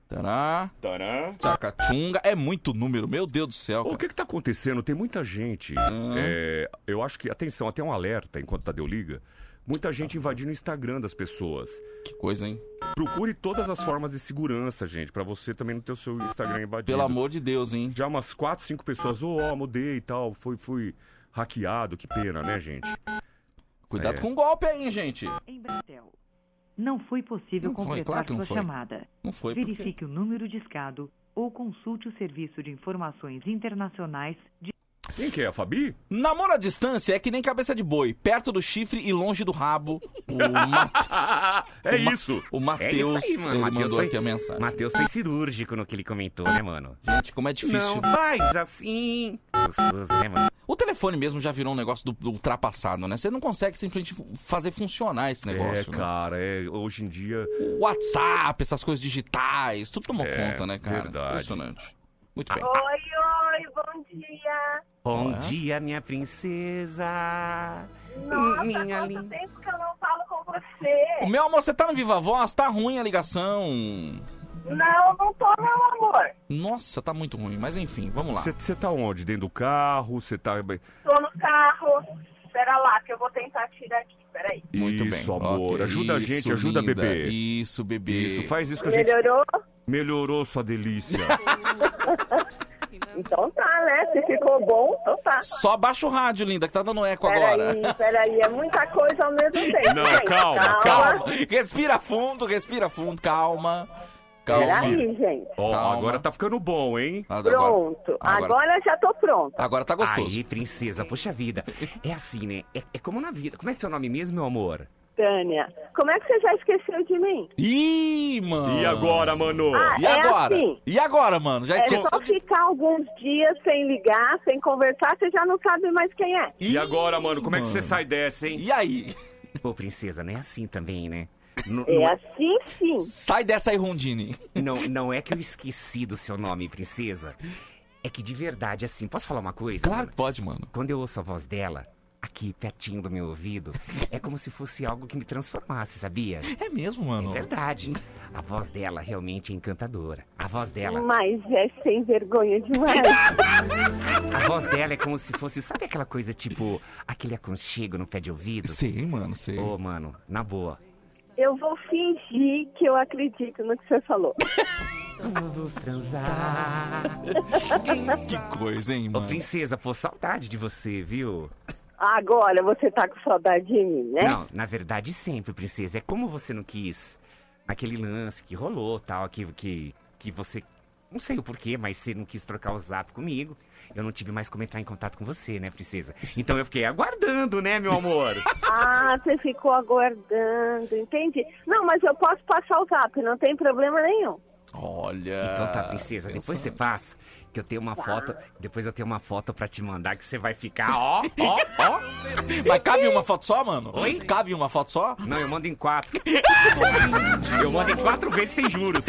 Tará, Tarã. tchacachunga. É muito número, meu Deus do céu. O cara. que que tá acontecendo? Tem muita gente. é, eu acho que, atenção, até um alerta enquanto Tadeu liga. Muita gente invadindo o Instagram das pessoas. Que coisa, hein? Procure todas as formas de segurança, gente, pra você também não ter o seu Instagram invadido. Pelo amor de Deus, hein? Já umas 4, 5 pessoas, ô, ó, mudei e tal, fui, fui hackeado, que pena, né, gente? Cuidado É. com o golpe aí, gente. Em Brasil. Não foi possível Não foi, completar claro que não sua foi. chamada. Não foi? Verifique o número discado ou consulte o Serviço de Informações Internacionais de Quem que é? A Fabi? Namoro à distância é que nem cabeça de boi, perto do chifre e longe do rabo. O Mate... é o Ma- isso. O É Matheus, mano. ele Matheus mandou foi, aqui a mensagem. Matheus foi cirúrgico no que ele comentou, né, mano? Gente, como é difícil. Não faz assim. Gostoso, né, mano? O telefone mesmo já virou um negócio do, do ultrapassado, né? Você não consegue simplesmente fazer funcionar esse negócio, é, né? cara, é, hoje em dia. O WhatsApp, essas coisas digitais, tudo tomou É, conta, né, cara? verdade. Impressionante. Muito bem. Oi, oi, bom dia. Bom É? dia, minha princesa. Nossa, minha quanto tempo que eu não falo com você. O meu amor, você tá no Viva Voz? Tá ruim a ligação. Não, não tô, meu amor. Nossa, tá muito ruim, mas enfim, vamos lá. Você tá onde? Dentro do carro? Você tá. Tô no carro. Espera lá, que eu vou tentar tirar aqui. Peraí. Muito Isso, bem. amor. Ok, Ajuda a gente, isso, ajuda linda. a bebê. Isso, bebê. Isso, faz isso que a gente. Melhorou? Melhorou sua delícia. Então tá, né? Se ficou bom, então tá. Só abaixa o rádio, linda, que tá dando eco agora. Peraí, peraí. É muita coisa ao mesmo tempo. Não, gente. calma, calma. Respira fundo, respira fundo, calma. Calma. Peraí, gente. Ó, Calma. agora tá ficando bom, hein? Pronto. Agora, já tô pronto. Agora tá gostoso. Aí, princesa, poxa vida. É assim, né? É, é como na vida. Como é seu nome mesmo, meu amor? Tânia, como é que você já esqueceu de mim? Ih, mano. E agora, mano? Ah, e é agora? assim. E agora, mano? Já É esqueceu? só ficar alguns dias sem ligar, sem conversar, você já não sabe mais quem é. E agora, mano? Como é que você sai dessa, hein? E aí? Pô, princesa, não é assim também, né? N- É assim sim. Sai dessa aí, Rondine. Não, não é que eu esqueci do seu nome, princesa. É que de verdade, assim, posso falar uma coisa? Claro que pode, mano. Quando eu ouço a voz dela, aqui pertinho do meu ouvido, é como se fosse algo que me transformasse, sabia? É mesmo, mano? É verdade. A voz dela realmente é encantadora. A voz dela. Mas é sem vergonha demais. A voz dela é como se fosse, sabe aquela coisa tipo, aquele aconchego no pé de ouvido? Sei, mano, sei. Ô, mano, na boa. Eu vou fingir que eu acredito no que você falou. Vamos transar. Que coisa, hein, Ô, mano? princesa, pô, saudade de você, viu? Agora você tá com saudade de mim, né? Não, na verdade sempre, princesa. É como você não quis naquele lance que rolou, tal, que, que, que você. Não sei o porquê, mas você não quis trocar o zap comigo. Eu não tive mais como entrar em contato com você, né, princesa? Então eu fiquei aguardando, né, meu amor? Ah, você ficou aguardando, entendi. Não, mas eu posso passar o zap, não tem problema nenhum. Olha. Então tá, princesa, depois você passa, que eu tenho uma foto. Depois eu tenho uma foto pra te mandar que você vai ficar, ó, ó, ó. Mas cabe uma foto só, mano? Oi? Cabe uma foto só? Não, eu mando em quatro. eu mando em quatro vezes sem juros.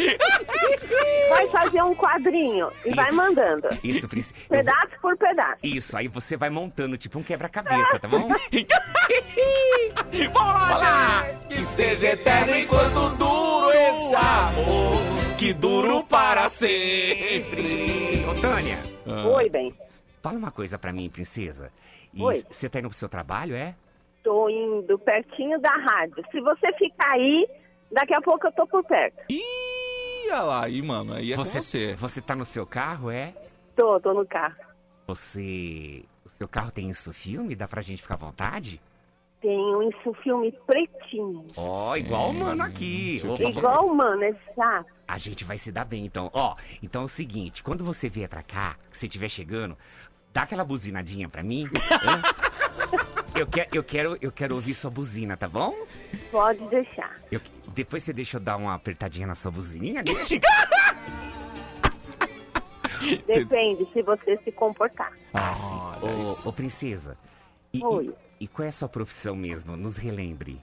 Vai fazer um quadrinho e vai Isso. mandando. Isso, princesa. Pedaço por pedaço. Isso, aí você vai montando tipo um quebra-cabeça, tá bom? Vamos lá! Que seja eterno enquanto duro esse amor, que duro para sempre. Ô, Tânia. Oi, bem. Fala uma coisa pra mim, princesa. E Oi. Você tá indo pro seu trabalho, é? Tô indo pertinho da rádio. Se você ficar aí, daqui a pouco eu tô por perto. Ih, olha lá, aí, mano, aí é você, com você. Você tá no seu carro, é? Tô, tô no carro. Você. O seu carro tem isso filme? Dá pra gente ficar à vontade? Tenho isso filme pretinho. Ó, igual o mano aqui. Opa, Igual o mano, exato. A gente vai se dar bem, então. Ó, então é o seguinte, quando você vier pra cá, que você estiver chegando, dá aquela buzinadinha pra mim. eu, quero, eu, quero, eu quero ouvir sua buzina, tá bom? Pode deixar. Eu- depois você deixa eu dar uma apertadinha na sua buzininha, deixa? Depende se você se comportar. Ah, sim. Ô, ô, princesa, e, e, Oi. e qual é a sua profissão mesmo? Nos relembre.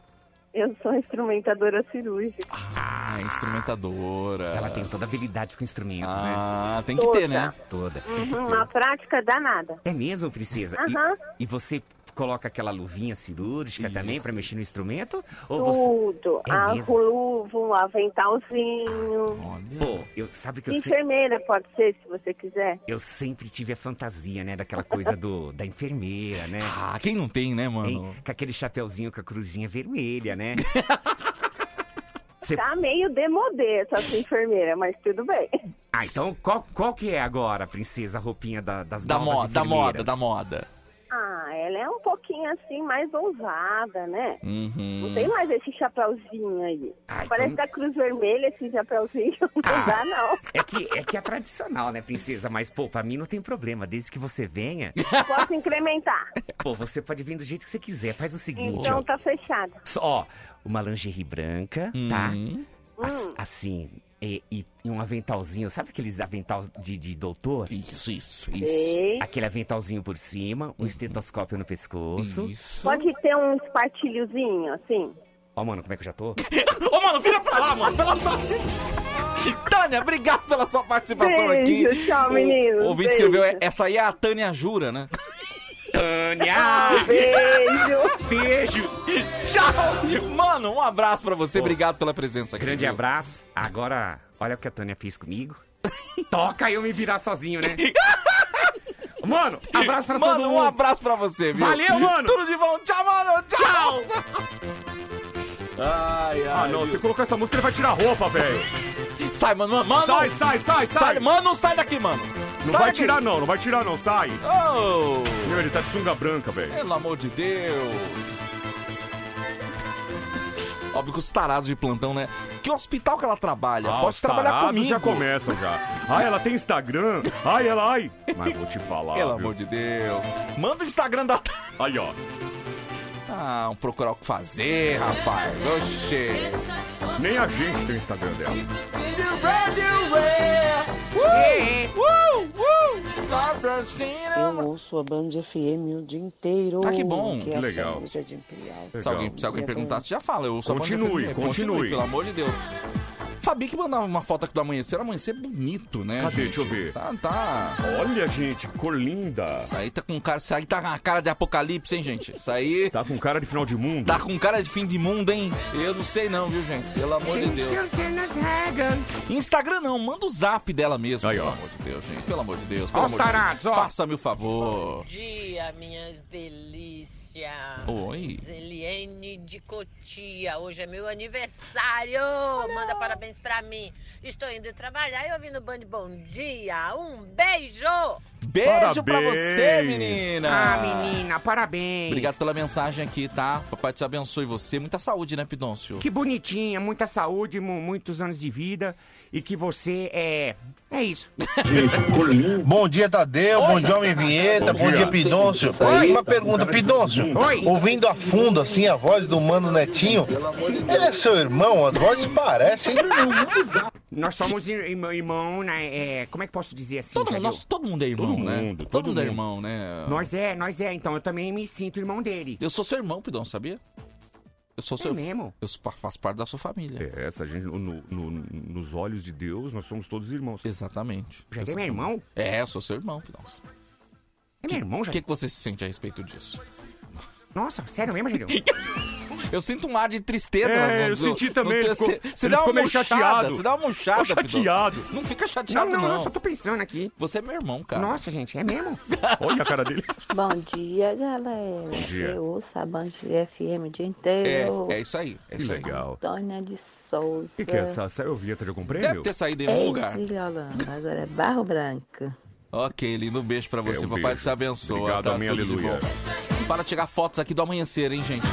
Eu sou instrumentadora cirúrgica. Ah, instrumentadora. Ela tem toda habilidade com instrumentos, né? Ah, tem que ter, né? Toda. Uhum, uma prática danada. É mesmo, princesa? E- Aham. E, você coloca aquela luvinha cirúrgica também pra mexer no instrumento? Ou você... Tudo. É a mesmo? luva, um aventalzinho. Pô, eu, sabe que eu, se- Enfermeira pode ser, se você quiser. eu sempre tive a fantasia, né? Daquela coisa do, da enfermeira, né? Ah, quem não tem, né, mano? Hein? Com aquele chapeuzinho com a cruzinha vermelha, né? Cê- Tá meio demodê essa sua enfermeira, mas tudo bem. Ah, então qual, qual que é agora, princesa, a roupinha da, das Da novas moda, da moda, da moda. Ah, ela é um pouquinho assim, mais ousada, né? Uhum. Não tem mais esse chapéuzinho aí. Ah, Parece então- da Cruz Vermelha esse chapéuzinho. Não dá, não. É que, é que é tradicional, né, princesa? Mas, pô, pra mim não tem problema. Desde que você venha, Posso incrementar. pô, você pode vir do jeito que você quiser. Faz o seguinte, Então ó. tá fechado. Só, Ó, uma lingerie branca, tá? Uhum. As- Hum. assim, e, e- e um aventalzinho. Sabe aqueles avental de, de doutor? Isso, isso, Sei. Aquele aventalzinho por cima, um estetoscópio no pescoço. Isso. Pode ter um espartilhozinho, assim. Ó, mano, como é que eu já tô? Ô, mano, vira pra lá, mano. Pela... Tânia, obrigado pela sua participação Beijo, aqui. tchau, O- meninos, O ouvinte beijo. escreveu, essa aí é a Tânia Jura, né? Tânia! Beijo! Beijo! Tchau! Mano, um abraço pra você. Obrigado pela presença aqui. Grande viu? abraço. Agora, olha o que a Tânia fez comigo. Toca eu me virar sozinho, né? Mano, abraço pra todo Mano, mundo. um abraço pra você, viu? Valeu, mano. Tudo de bom. Tchau, mano. Tchau. Ai, ai. Ah, não, viu? você colocou essa música, ele vai tirar a roupa, velho. Sai, mano. Mano. Sai, sai, sai, sai. Mano, sai daqui, mano. Não sai vai daqui. tirar, não, não vai tirar, não, sai. Oh, Meu, ele tá de sunga branca, velho. pelo amor de Deus. Óbvio que os tarados de plantão, né? Que hospital que ela trabalha? Ah, Pode trabalhar comigo. já começam já. Ai, ela tem Instagram. Ai, ela, ai. Mas vou te falar, Pelo viu? amor de Deus. Manda o Instagram da... Aí, ó. Ah, um procurar o que fazer, rapaz. Oxê. Nem a gente tem o Instagram dela. Eu ouço a Band FM o dia inteiro. Ah, que bom, Que que é a legal. Imperial. Se alguém, se alguém perguntasse, já fala. Eu sou a Band Continue, FM. continue. Pelo amor de Deus. Fabi que mandava uma foto aqui do amanhecer. O amanhecer é bonito, né, Cadê? gente? Deixa eu ver. Tá, tá. Olha, gente, cor linda. Isso aí tá com cara... Isso aí tá com a cara de apocalipse, hein, gente? Isso aí... Tá com cara de final de mundo. Tá com cara de fim de mundo, hein? Eu não sei não, viu, gente? Pelo amor de Deus. Instagram não, manda o zap dela mesmo. Aí, pelo ó. amor de Deus, gente. Pelo amor de Deus. Pelo Ó amor os de Deus. tarados. Faça-me o favor. Bom dia, minhas delícias. Oi. Zeliene de Cotia. Hoje é meu aniversário. Manda parabéns pra mim. Estou indo trabalhar e ouvindo o Band Bom Dia. Um beijo! Beijo pra Parabéns. você, menina. Ah, menina, parabéns. Obrigado pela mensagem aqui, tá? Papai te abençoe você. Muita saúde, né, Pidôncio? Que bonitinha, muita saúde, mu- muitos anos de vida e que você é. É isso. Bom dia, Tadeu. Bom dia, Homem Vinheta. Bom Bom, dia. dia, Pidôncio. Oi. Uma pergunta, Pidôncio. Oi. Ouvindo a fundo, assim, a voz do Mano Netinho, ele é seu irmão? As vozes parecem. Nós somos ir- irmão, irmão né? É, como é que posso dizer assim? Todo nós- todo mundo é irmão, Todo né? mundo, todo, todo mundo é mundo. irmão, né? Nós é, nós é. Então eu também me sinto irmão dele. Eu sou seu irmão, Pidôncio, sabia? Eu sou seu... É mesmo? Eu faço parte da sua família. É, essa gente, no, no- nos olhos de Deus, nós somos todos irmãos. Exatamente. Já é meu irmão? É, eu sou seu irmão, Pidôncio. É meu irmão, O já. que, que você se sente a respeito disso? Nossa, sério mesmo, Jadil? Eu sinto um ar de tristeza. É, no- eu no- senti no também, Você dá uma meio murchada, chateado. Você dá uma murchada, chateado. Não fica Não, chateado, não, não. eu só tô pensando aqui. Você é meu irmão, cara. Nossa, gente, é mesmo? Olha a cara dele. Bom dia, galera. dia. Eu ouço a Band FM o dia inteiro. É, é isso aí. É Que isso aí. legal. Antônia de Souza. O que, que é essa? Saiu vinheta de algum prêmio? Deve ter saído em algum Ei, lugar. Agora é Barro Branco. Ok, lindo beijo pra você. É, um Papai beijo. te abençoe. Obrigado, tá? amém, aleluia. bom. Para de tirar fotos aqui do amanhecer, hein, gente?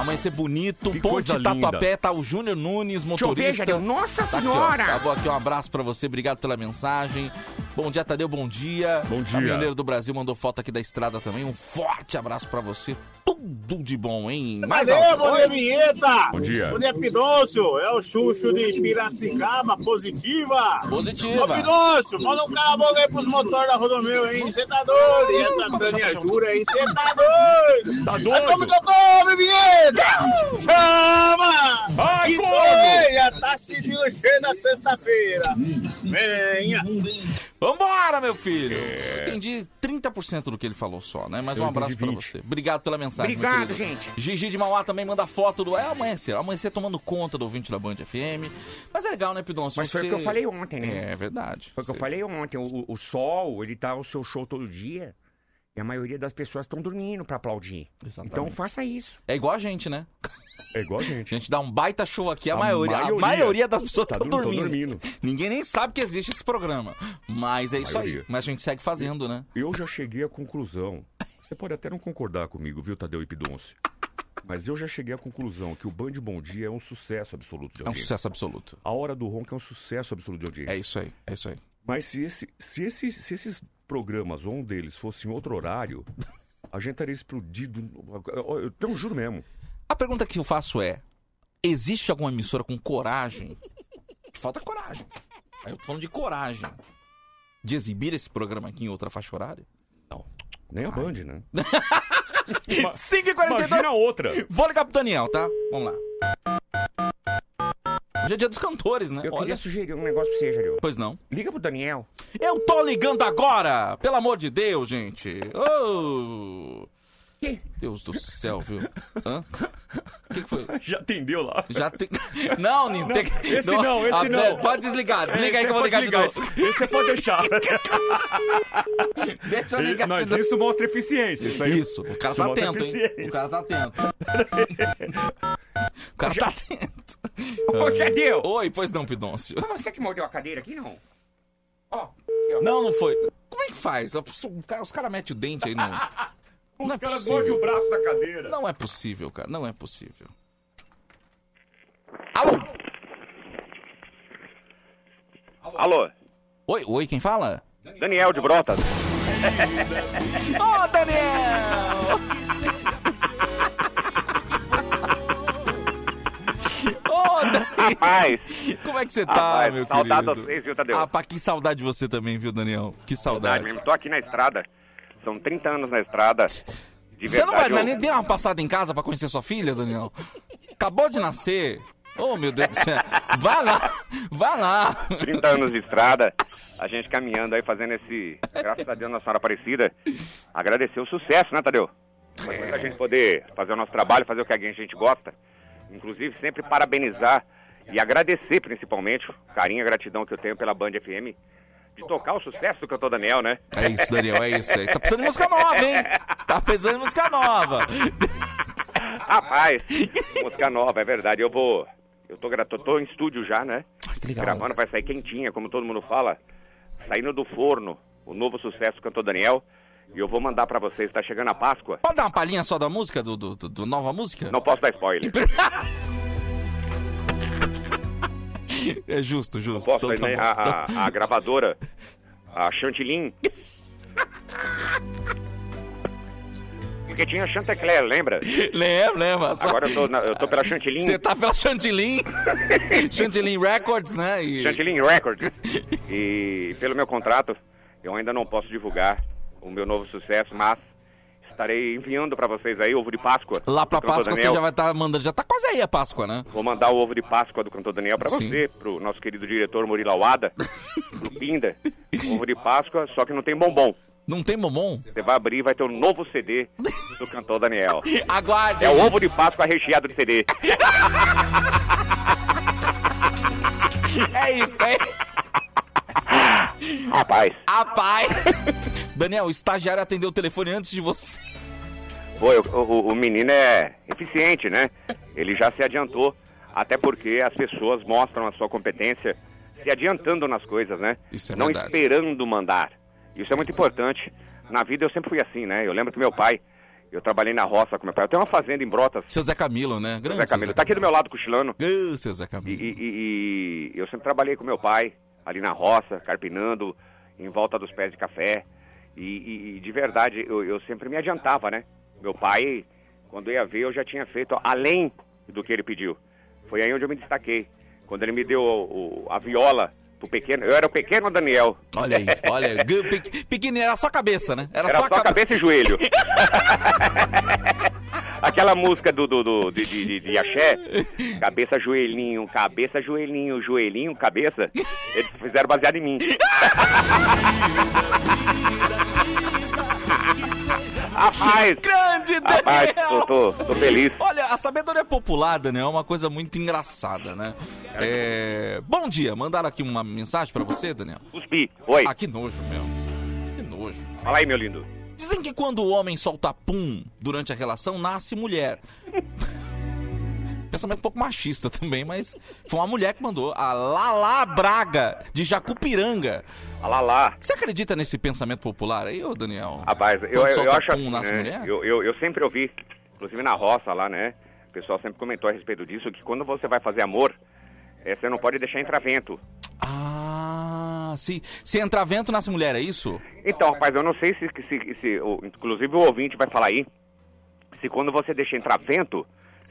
Amanhecer bonito, Que Ponte Tatuapé, tá o Júnior Nunes, Deixa eu ver, motorista. Nossa Tá aqui, ó. senhora! Acabou aqui um abraço pra você, obrigado pela mensagem. Bom dia, Tadeu, bom dia. Bom dia. Caminhoneiro do Brasil mandou foto aqui da estrada também. Um forte abraço pra você. Tudo de bom, hein? Mais Valeu, alto. bom dia, vinheta! Bom dia. Bom dia, Pidôncio! É o Xuxo de Piracicaba, positiva! Positiva. Ô, Pidôncio, manda um cala a boca aí pros motores da Rodomeu, hein? Você tá doido? E essa Tânia Jura aí, você tá doido? Tá Mas doido? como que eu tô, meu vinheta? Chama! Ai, que tá sentindo o cheiro da sexta-feira. Venha! Vambora, meu filho! Eu entendi 30% do que ele falou só, né? Mas Eu um abraço 20. você. Obrigado pela mensagem, meu Obrigado, querido. gente. Gigi de Mauá também manda foto do... É amanhecer. Amanhecer tomando conta do ouvinte da Band FM. Mas é legal, né, Pidon? Se Mas foi você... o que eu falei ontem, né? É verdade. Foi o que eu falei ontem. O, o sol, ele tá o seu show todo dia. E a maioria das pessoas estão dormindo pra aplaudir. Exatamente. Então faça isso. É igual a gente, né? É igual a gente. A gente dá um baita show aqui, a, A maioria, a maioria. maioria das pessoas Tá tá dormindo. dormindo. Ninguém nem sabe que existe esse programa. Mas é isso aí. Maioria. Mas a gente segue fazendo, né? Eu já cheguei à conclusão. Você pode até não concordar comigo, viu, Tadeu e Pidonce? Mas eu já cheguei à conclusão que o Band Bom Dia é um sucesso absoluto de É um audiência. sucesso absoluto. A Hora do Ronco é um sucesso absoluto de audiência. É isso aí, é isso aí. Mas se, esse, se, esse, se esses programas, ou um deles, fosse em outro horário, a gente estaria explodido. Eu, eu, eu juro mesmo. A pergunta que eu faço é: existe alguma emissora com coragem? Falta coragem. Aí eu tô falando de coragem. De exibir esse programa aqui em outra faixa horária? Não. Nem a Band, né? 5h42. Imagina outra. Vou ligar pro Daniel, tá? Vamos lá. Hoje é dia dos cantores, né? Eu Olha. queria sugerir um negócio pra você, Jario. Pois não. Liga pro Daniel. Eu tô ligando agora! Pelo amor de Deus, gente. Ô! Deus do céu, viu? Hã? O que, que foi? Já atendeu lá? Já tem. Não, não, tem... esse não, esse Ah, não. Pode desligar, desliga aí Esse que eu vou ligar de novo. Esse, esse você pode deixar. Deixa eu ligar Mas isso mostra eficiência. Isso, aí. Isso, o cara Isso tá atento, hein? O cara tá atento. O cara tá atento. Ô, Jadeu! Oi, pois não, Pidôncio. Foi você que mordeu a cadeira aqui, não? Ó, Não, não foi. Como é que faz? Os caras metem o dente aí no. Os Não é caras possível. mordem o braço da cadeira. Não é possível, cara. Não é possível. Alô? Oi, oi, quem fala? Daniel de Brotas. Ô! Ô, Daniel! Rapaz! Como é que você tá, Rapaz, meu saudade querido? de vocês, viu, Tadeu? Ah, pá, que saudade de você também, viu, Daniel? Que saudade. mesmo. Tô aqui na estrada. São 30 anos na estrada. De Você não vai verdade, eu- nem dar uma passada em casa pra conhecer sua filha, Daniel? Acabou de nascer. Oh, meu Deus do céu. Vai lá, vai lá. 30 anos de estrada, a gente caminhando aí, fazendo esse, graças a Deus, Nossa Senhora Aparecida, agradecer o sucesso, né, Tadeu? Muita gente poder fazer o nosso trabalho, fazer o que a gente gosta. Inclusive, sempre parabenizar e agradecer, principalmente, o carinho e gratidão que eu tenho pela Band FM, de tocar o sucesso do cantor Daniel, né? É isso, Daniel, é isso. aí. Tá precisando de música nova, hein? Tá precisando de música nova. Rapaz, música nova, é verdade. Eu vou. Eu tô, tô, tô em estúdio já, né? legal. Gravando, vai sair quentinha, como todo mundo fala. Saindo do forno, o novo sucesso do cantor Daniel. E eu vou mandar pra vocês, tá chegando a Páscoa. Pode dar uma palhinha só da música, do, do, do- do nova música? Não posso dar spoiler. É justo, justo. Posso, Então né? a, a- a gravadora, a Chantilly. Porque tinha Chantecler, lembra? Lembro, lembro. Só- Agora eu tô, na- eu tô pela Chantilly. Você tá pela Chantilly. Chantilly Records, né? E... Chantilly Records. E pelo meu contrato, eu ainda não posso divulgar o meu novo sucesso, mas estarei enviando pra vocês aí ovo de Páscoa. Lá cantor Páscoa você Daniel. já vai estar mandando. Já tá quase aí a Páscoa, né? Vou mandar o ovo de Páscoa do cantor Daniel pra Sim. você, pro nosso querido diretor Murilo Awada, pro Pinda. Ovo de Páscoa, só que não tem bombom. Não tem bombom? Você vai abrir e vai ter um novo CD do cantor Daniel. Aguarde. É o ovo de Páscoa recheado de CD. É isso, é. Rapaz, Rapaz. Daniel, o estagiário atendeu o telefone antes de você. Foi, o, o- o menino é eficiente, né? Ele já se adiantou, até porque as pessoas mostram a sua competência se adiantando nas coisas, né? Isso é Não verdade. esperando mandar. Isso é muito importante. Na vida eu sempre fui assim, né? Eu lembro que meu pai, eu trabalhei na roça com meu pai. Eu tenho uma fazenda em Brotas. Seu Zé Camilo, né? Grande Zé Camilo. Tá aqui do meu lado cochilando. Uh, seu Zé Camilo. e- e- e eu sempre trabalhei com meu pai, ali na roça, carpinando, em volta dos pés de café. E, e- e de verdade, eu, eu sempre me adiantava, né? Meu pai, quando ia ver, eu já tinha feito além do que ele pediu. Foi aí onde eu me destaquei. Quando ele me deu o- o- a viola pro pequeno, eu era o pequeno Daniel. Olha aí, olha aí. Gu- pe- Pequenininho, era só cabeça, né? Era só, a cabeça e joelho. Aquela música do, do, do- de, de, de- axé, cabeça, joelhinho, cabeça, joelhinho, joelhinho, cabeça, eles fizeram baseado em mim. Rapaz, Grande rapaz, Daniel! tô, tô, tô feliz. Olha, a sabedoria popular, Daniel, é uma coisa muito engraçada, né? É... Bom dia, mandaram aqui uma mensagem pra você, Daniel? Cuspi, oi. Ah, que nojo, meu. Que nojo. Fala aí, meu lindo. Dizem que quando o homem solta pum durante a relação, nasce mulher. Pensamento um pouco machista também, mas foi uma mulher que mandou. A Lala Braga, de Jacupiranga. A Lala. Você acredita nesse pensamento popular aí, ô Daniel? Rapaz, eu, eu, eu acho pum, assim, nasce né? mulher? Eu, eu, eu sempre ouvi, inclusive na roça lá, né? O pessoal sempre comentou a respeito disso, que quando você vai fazer amor, eh, você não pode deixar entrar vento. Ah, se, se entrar vento, nasce mulher, é isso? Então, rapaz, eu não sei se, se, se o- inclusive o ouvinte vai falar aí, se quando você deixa entrar vento,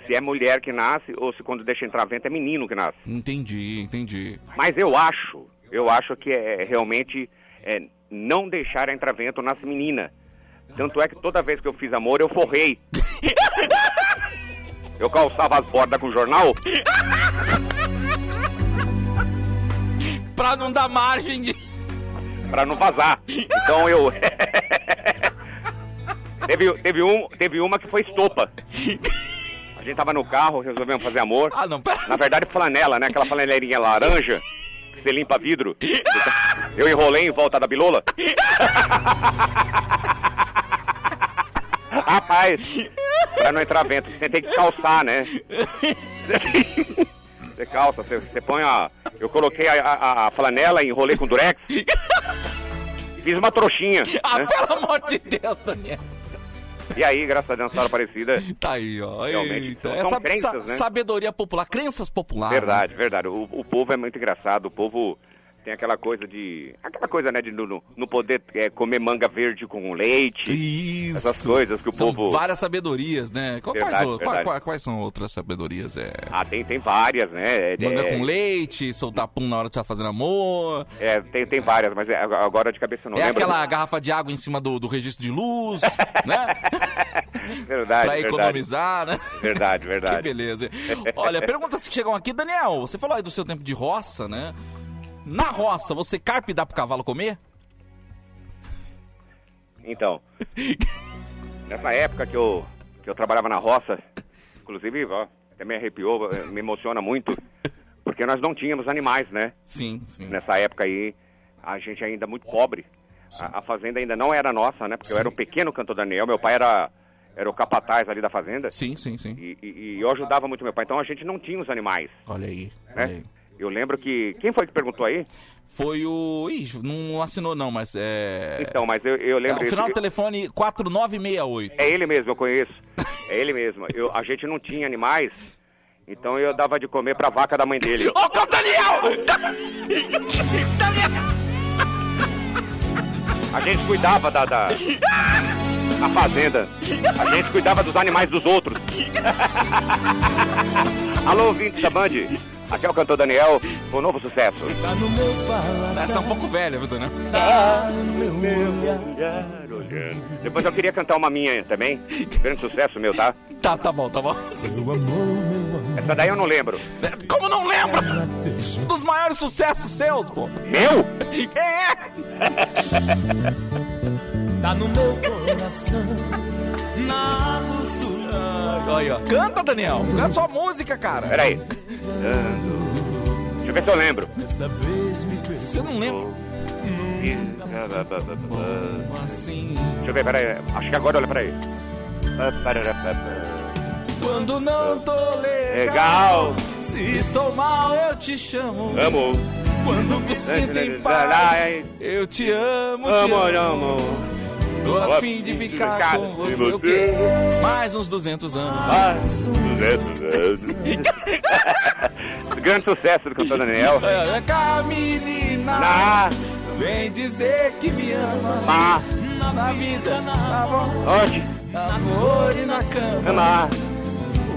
se é mulher que nasce ou se quando deixa entrar vento é menino que nasce. Entendi, entendi. Mas eu acho, eu acho que é realmente é, não deixar entrar vento nasce menina. Tanto é que toda vez que eu fiz amor, eu forrei. Eu calçava as bordas com jornal. Pra não dar margem de. Pra não vazar. Então eu. Teve, teve, um, teve uma que foi estopa. A gente tava no carro, resolvemos fazer amor. Ah, não, pera. Na verdade, flanela, né? Aquela flanelinha laranja que você limpa vidro. Eu enrolei em volta da bilola. Rapaz, pra não entrar vento, você tem que calçar, né? Você calça, você, você põe a. Eu coloquei a, a- a flanela, enrolei com durex. Fiz uma trouxinha. Ah, né? pelo amor de Deus, Daniel. E aí, graças a Deus, Sara Aparecida. Tá aí, ó. Realmente, Eita, são crenças, sa- né? sabedoria popular, crenças populares. Verdade, verdade. O, o povo é muito engraçado. O povo tem aquela coisa de. Aquela coisa, né, de não, não poder é, comer manga verde com leite. Isso. Essas coisas que o São povo. várias sabedorias, né? Verdade, quais, o- verdade. quais- quais- são outras sabedorias? É... Ah, tem, tem várias, né? É, Manga é, com leite, soltar pum na hora de estar fazendo amor. É, tem, tem várias, mas é, agora de cabeça não é lembro. aquela garrafa de água em cima do, do registro de luz, né? Verdade, pra verdade. economizar, né? Verdade, verdade. Que beleza. Olha, perguntas que chegam aqui. Daniel, você falou aí do seu tempo de roça, né? Na roça, você carpe dá pro cavalo comer? Então, nessa época que eu, que eu trabalhava na roça, inclusive, ó, até me arrepiou, me emociona muito, porque nós não tínhamos animais, né? Sim, sim. Nessa época aí, a gente ainda muito pobre. A, a fazenda ainda não era nossa, né? Porque eu Sim. era um pequeno cantor Daniel, meu pai era, era o capataz ali da fazenda. Sim, sim, sim. E, e- e eu ajudava muito meu pai, então a gente não tinha os animais, Olha aí. né? olha aí. Eu lembro que... Quem foi que perguntou aí? Foi o. Ih, não assinou não, mas é. Então, mas eu, eu É, lembro... o final do telefone 4968. É ele mesmo, eu conheço. É ele mesmo. Eu, a gente não tinha animais, então eu dava de comer pra vaca da mãe dele. Ô, oh, Daniel! A gente cuidava da, da, da fazenda. A gente cuidava dos animais dos outros. Alô, ouvintes da Band. Aqui é o cantor Daniel, com um novo sucesso. Essa é um pouco velha, viu, Daniel? Depois eu queria cantar uma minha também. Grande sucesso meu, tá? Tá, tá bom, tá bom. Essa daí eu não lembro. Como não lembra? Dos maiores sucessos seus, pô. Meu? É! Tá no meu coração, na luz Olha aí. Canta, Daniel. Canta sua música, cara. Peraí. Deixa eu ver se eu lembro. Dessa vez me Você não lembra? assim. Deixa eu ver, peraí. Acho que agora, olha, peraí. Quando não tô legal, Legal. se estou mal, eu te chamo. Amo. Quando me sinto em paz, eu te amo, te Amo, amo. Tô a fim de ficar com você, o quê? Mais uns 200 anos. Mais 200 anos. Grande sucesso do cantor Daniel. É, é cá, menina, Na, vem dizer que me ama. na, Na vida, na voz, onde? na amor e na cama. Na.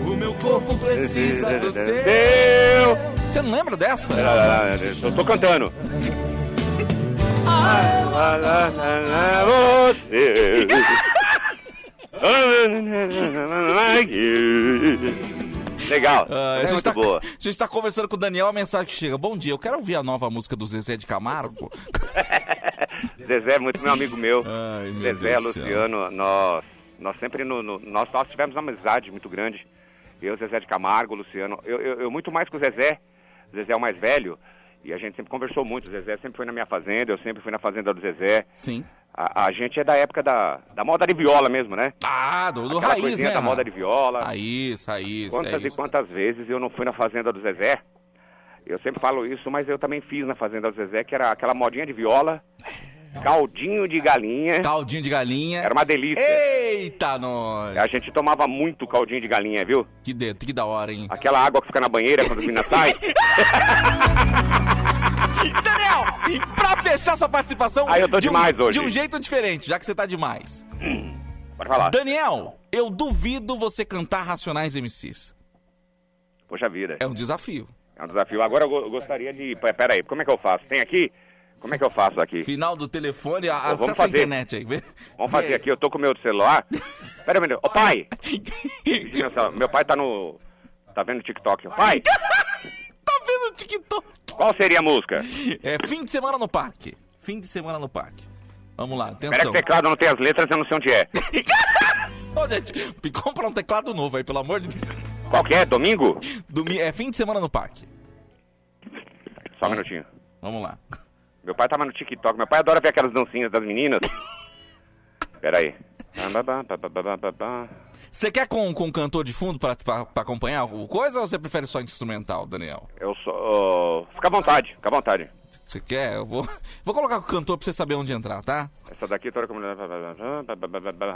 O meu corpo precisa do seu. Você não lembra dessa? Eu tô cantando. Você. Legal. Ah, a, é gente muito tá, boa. a gente tá conversando com o Daniel, a mensagem chega. Bom dia, eu quero ouvir a nova música do Zezé de Camargo. Zezé é muito meu amigo meu. Ai, meu Zezé, Deus do céu. Luciano, nós, nós sempre no, no- nós, nós tivemos uma amizade muito grande. Eu, Zezé de Camargo, Luciano. Eu, eu, eu muito mais que o Zezé. O Zezé é o mais velho. E a gente sempre conversou muito. O Zezé sempre foi na minha fazenda, eu sempre fui na fazenda do Zezé. Sim. A, a gente é da época da, da moda de viola mesmo, né? Ah, do, do Aquela raiz, né? da moda de viola. Raiz, raiz. Quantas é e isso. quantas vezes eu não fui na fazenda do Zezé? Eu sempre falo isso, mas eu também fiz na fazenda do Zezé, que era aquela modinha de viola, caldinho de galinha. Caldinho de galinha. Era uma delícia. Eita, nós. A gente tomava muito caldinho de galinha, viu? Que, de, que da hora, hein? Aquela água que fica na banheira quando a menina sai. Daniel, pra fechar sua participação. Ah, eu tô de um- demais hoje. De um jeito diferente, já que você tá demais. Pode falar. Daniel, eu duvido você cantar Racionais MCs. Poxa vida. É um desafio. É um desafio. Agora eu go- eu gostaria de. P- Pera aí, como é que eu faço? Tem aqui? Como é que eu faço aqui? Final do telefone, a- Pô, vamos acessa a fazer. internet aí. vê. Vamos fazer aqui, eu tô com o meu celular. Pera aí, meu- ô pai! Meu pai tá no. Tá vendo o TikTok. Pai! Vendo o TikTok? Qual seria a música? É fim de semana no parque. Fim de semana no parque. Vamos lá, Pera que atenção. o teclado não tem as letras, eu não sei onde é. Ô, gente, compra um teclado novo aí, pelo amor de Deus. Qual que é? Domingo? Domi é fim de semana no parque. Só um minutinho. Vamos lá. Meu pai tava no TikTok. Meu pai adora ver aquelas dancinhas das meninas. Pera aí. Você quer com, com cantor de fundo pra acompanhar o coisa ou você prefere só instrumental, Daniel? Eu só. fica à vontade, fica à vontade. Você quer? Eu vou, vou colocar com o cantor pra você saber onde entrar, tá? Essa daqui toda comunidade.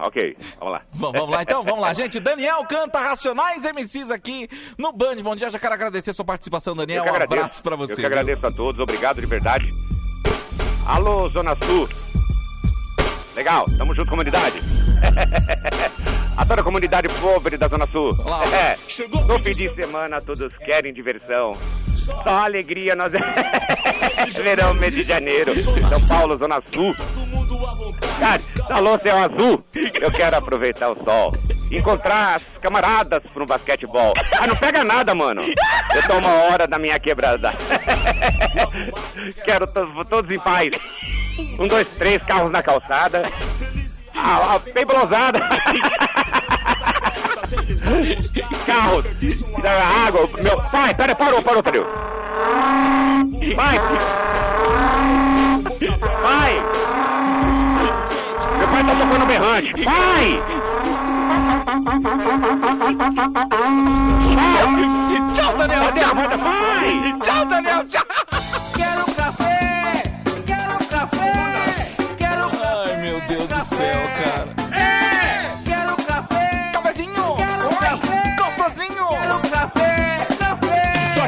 Ok, vamos lá. Vamos, vamos lá então, vamos lá, gente. Daniel canta Racionais MCs aqui no Band. Bom dia, já quero agradecer a sua participação, Daniel. Um agradeço. abraço pra você. Eu que viu? agradeço a todos, obrigado de verdade. Alô, Zona Sul. Legal, tamo junto, comunidade. a toda a comunidade pobre da Zona Sul. É, no fim de semana todos querem diversão. Só alegria nós. Verão, mês de janeiro. São Paulo, Zona Sul. Cara, alô, céu azul. Eu quero aproveitar o sol. Encontrar as camaradas pro basquetebol. Ah, não pega nada, mano. Eu tô uma hora da minha quebrada. Quero to- todos em paz. Um, dois, três carros na calçada. Ah, ah, bem blosada. Carros, da água. Meu pai, pera, parou, parou, parou. Pai! Pai! Meu pai tá tocando berrante. Pai! Tchau, Daniel. Moda? Pai! Tchau, Daniel. Tchau. Quero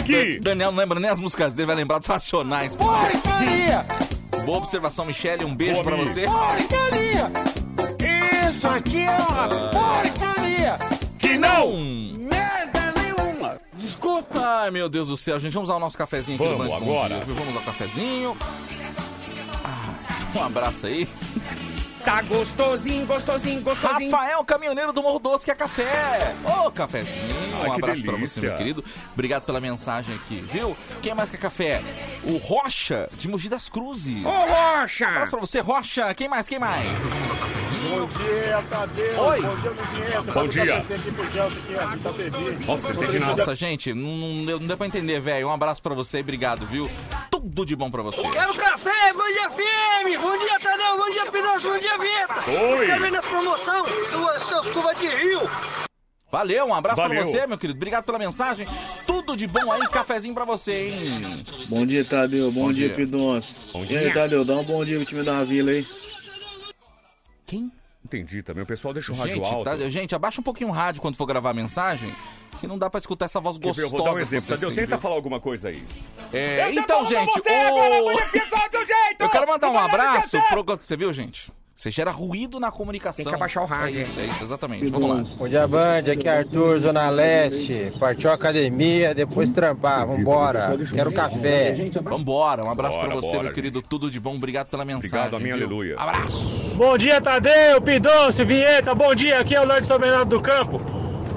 aqui! Daniel não lembra nem as músicas dele, vai lembrar dos Racionais. Porcaria! Boa observação, Michele. Um beijo Boa, pra você. Porcaria! Isso aqui é uma porcaria! Que não! Merda nenhuma! Desculpa! Ai, meu Deus do céu, gente. Vamos usar o nosso cafezinho aqui Vamos Bom agora. Dia? Vamos usar o cafezinho. Ah, um abraço aí. Tá gostosinho, gostosinho, gostosinho. Rafael, caminhoneiro do Morro Doce, que é café. Ô, cafezinho. Um abraço pra você, meu querido. Obrigado pela mensagem aqui, viu? Quem mais quer café? O Rocha, de Mogi das Cruzes. Ô, Rocha! Um abraço pra você, Rocha. Quem mais? Quem mais? Bom dia, Tadeu. Oi. Bom dia, Luzinheta. Bom dia. Itapevi. Nossa, nada. Nossa, gente, não, não, deu, não deu pra entender, velho. Um abraço pra você e obrigado, viu? Tudo de bom pra você. Quero café! Bom dia, FM! Bom dia, Tadeu! Bom dia, Pinocho! Bom dia, Vieta! Oi. Escreve na promoção, suas, seus cuvas de rio! Valeu, um abraço Valeu. pra você, meu querido. Obrigado pela mensagem. Tudo de bom aí, cafezinho pra você, hein? Bom dia, Tadeu. Bom, Bom dia, dia. Pidonço. Bom E aí, dia. Tadeu, dá um bom dia pro time da Vila aí. Quem? Entendi também. O pessoal deixa o rádio Gente, alto. tá- gente, abaixa um pouquinho o rádio quando for gravar a mensagem, que não dá pra escutar essa voz gostosa. Eu vou dar um exemplo. Tadeu, tenta viu? falar alguma coisa aí. É, então, gente, o... eu quero mandar um abraço pro... Você viu, gente? Você gera ruído na comunicação. Tem que abaixar o rádio, É isso, é isso, exatamente. Vamos lá. Bom dia, Band. Aqui é Arthur, Zona Leste. Partiu a academia, depois trampar. Vambora. Quero café. Vambora, um abraço pra você, bora, meu querido. Tudo de bom, obrigado pela mensagem. Obrigado, amém, aleluia. Abraço. Bom dia, Tadeu, Pidonço, Vinheta. Bom dia, aqui é o Lorde São Bernardo do Campo.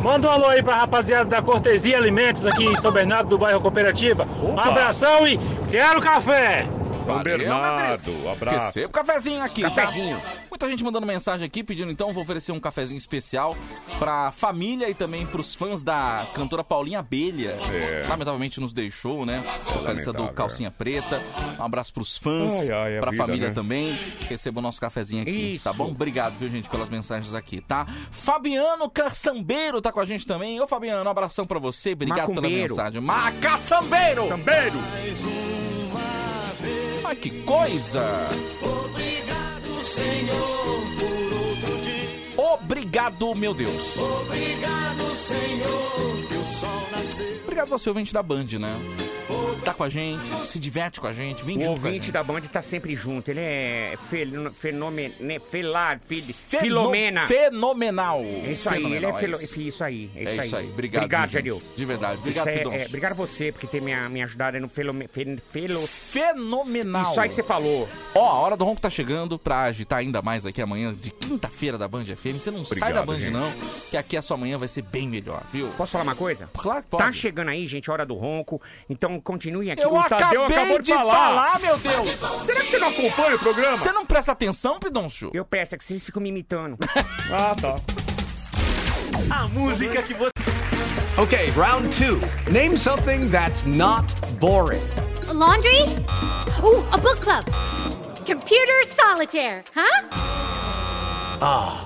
Manda um alô aí pra rapaziada da Cortesia Alimentos aqui em São Bernardo do bairro Cooperativa. Um abração e quero café! Valeu, Bernardo, meu abraço. Receba o cafezinho aqui. Cafezinho. tá? Muita gente mandando mensagem aqui pedindo então, vou oferecer um cafezinho especial pra família e também pros fãs da cantora Paulinha Abelha. É. Lamentavelmente nos deixou, né? Vocalista do Calcinha Preta. Um abraço pros fãs, Ai, ai, a pra vida, família né? também. Receba o nosso cafezinho aqui, Isso. tá bom? Obrigado, viu, gente, pelas mensagens aqui, tá? Fabiano Caçambeiro tá com a gente também. Ô, Fabiano, um abração pra você. Obrigado pela Macumbeiro. mensagem. Macaçambeiro! Que coisa! Obrigado, Senhor. Obrigado, meu Deus. Obrigado, Senhor, que o sol nasceu. Obrigado você, ouvinte da Band, né? Tá com a gente, se diverte com a gente, vem O junto com a ouvinte gente. da Band tá sempre junto. Ele é fenômeno. Felar, fil, Feno- Filomena. Fenomenal. É isso aí, ele é, Fenomenal, filo, isso. isso aí. É, É isso, isso aí. aí. Obrigado, Obrigado, gente. Jadil. De verdade. Obrigado, Isso é, é, Obrigado você por ter me, me ajudado aí no felome, fe, felo... Fenomenal. Isso aí que você falou. Ó, a hora do ronco tá chegando pra agitar ainda mais aqui amanhã de quinta-feira da Band FM. Você não sai Obrigado, da Band, gente. não, que aqui a sua manhã vai ser bem melhor, viu? Posso falar uma coisa? Claro que pode. Tá chegando aí, gente, a hora do ronco. Então continue aqui. Eu o Tadeu acabei acabou de falar. meu Deus! Será que você não acompanha o programa? Você não presta atenção, Pidoncio? Eu peço, é que vocês ficam me imitando. Ah, tá. A música que você. Okay, round two. Name something that's not boring. A laundry? Ooh, a book club. Computer solitaire, huh? Ah,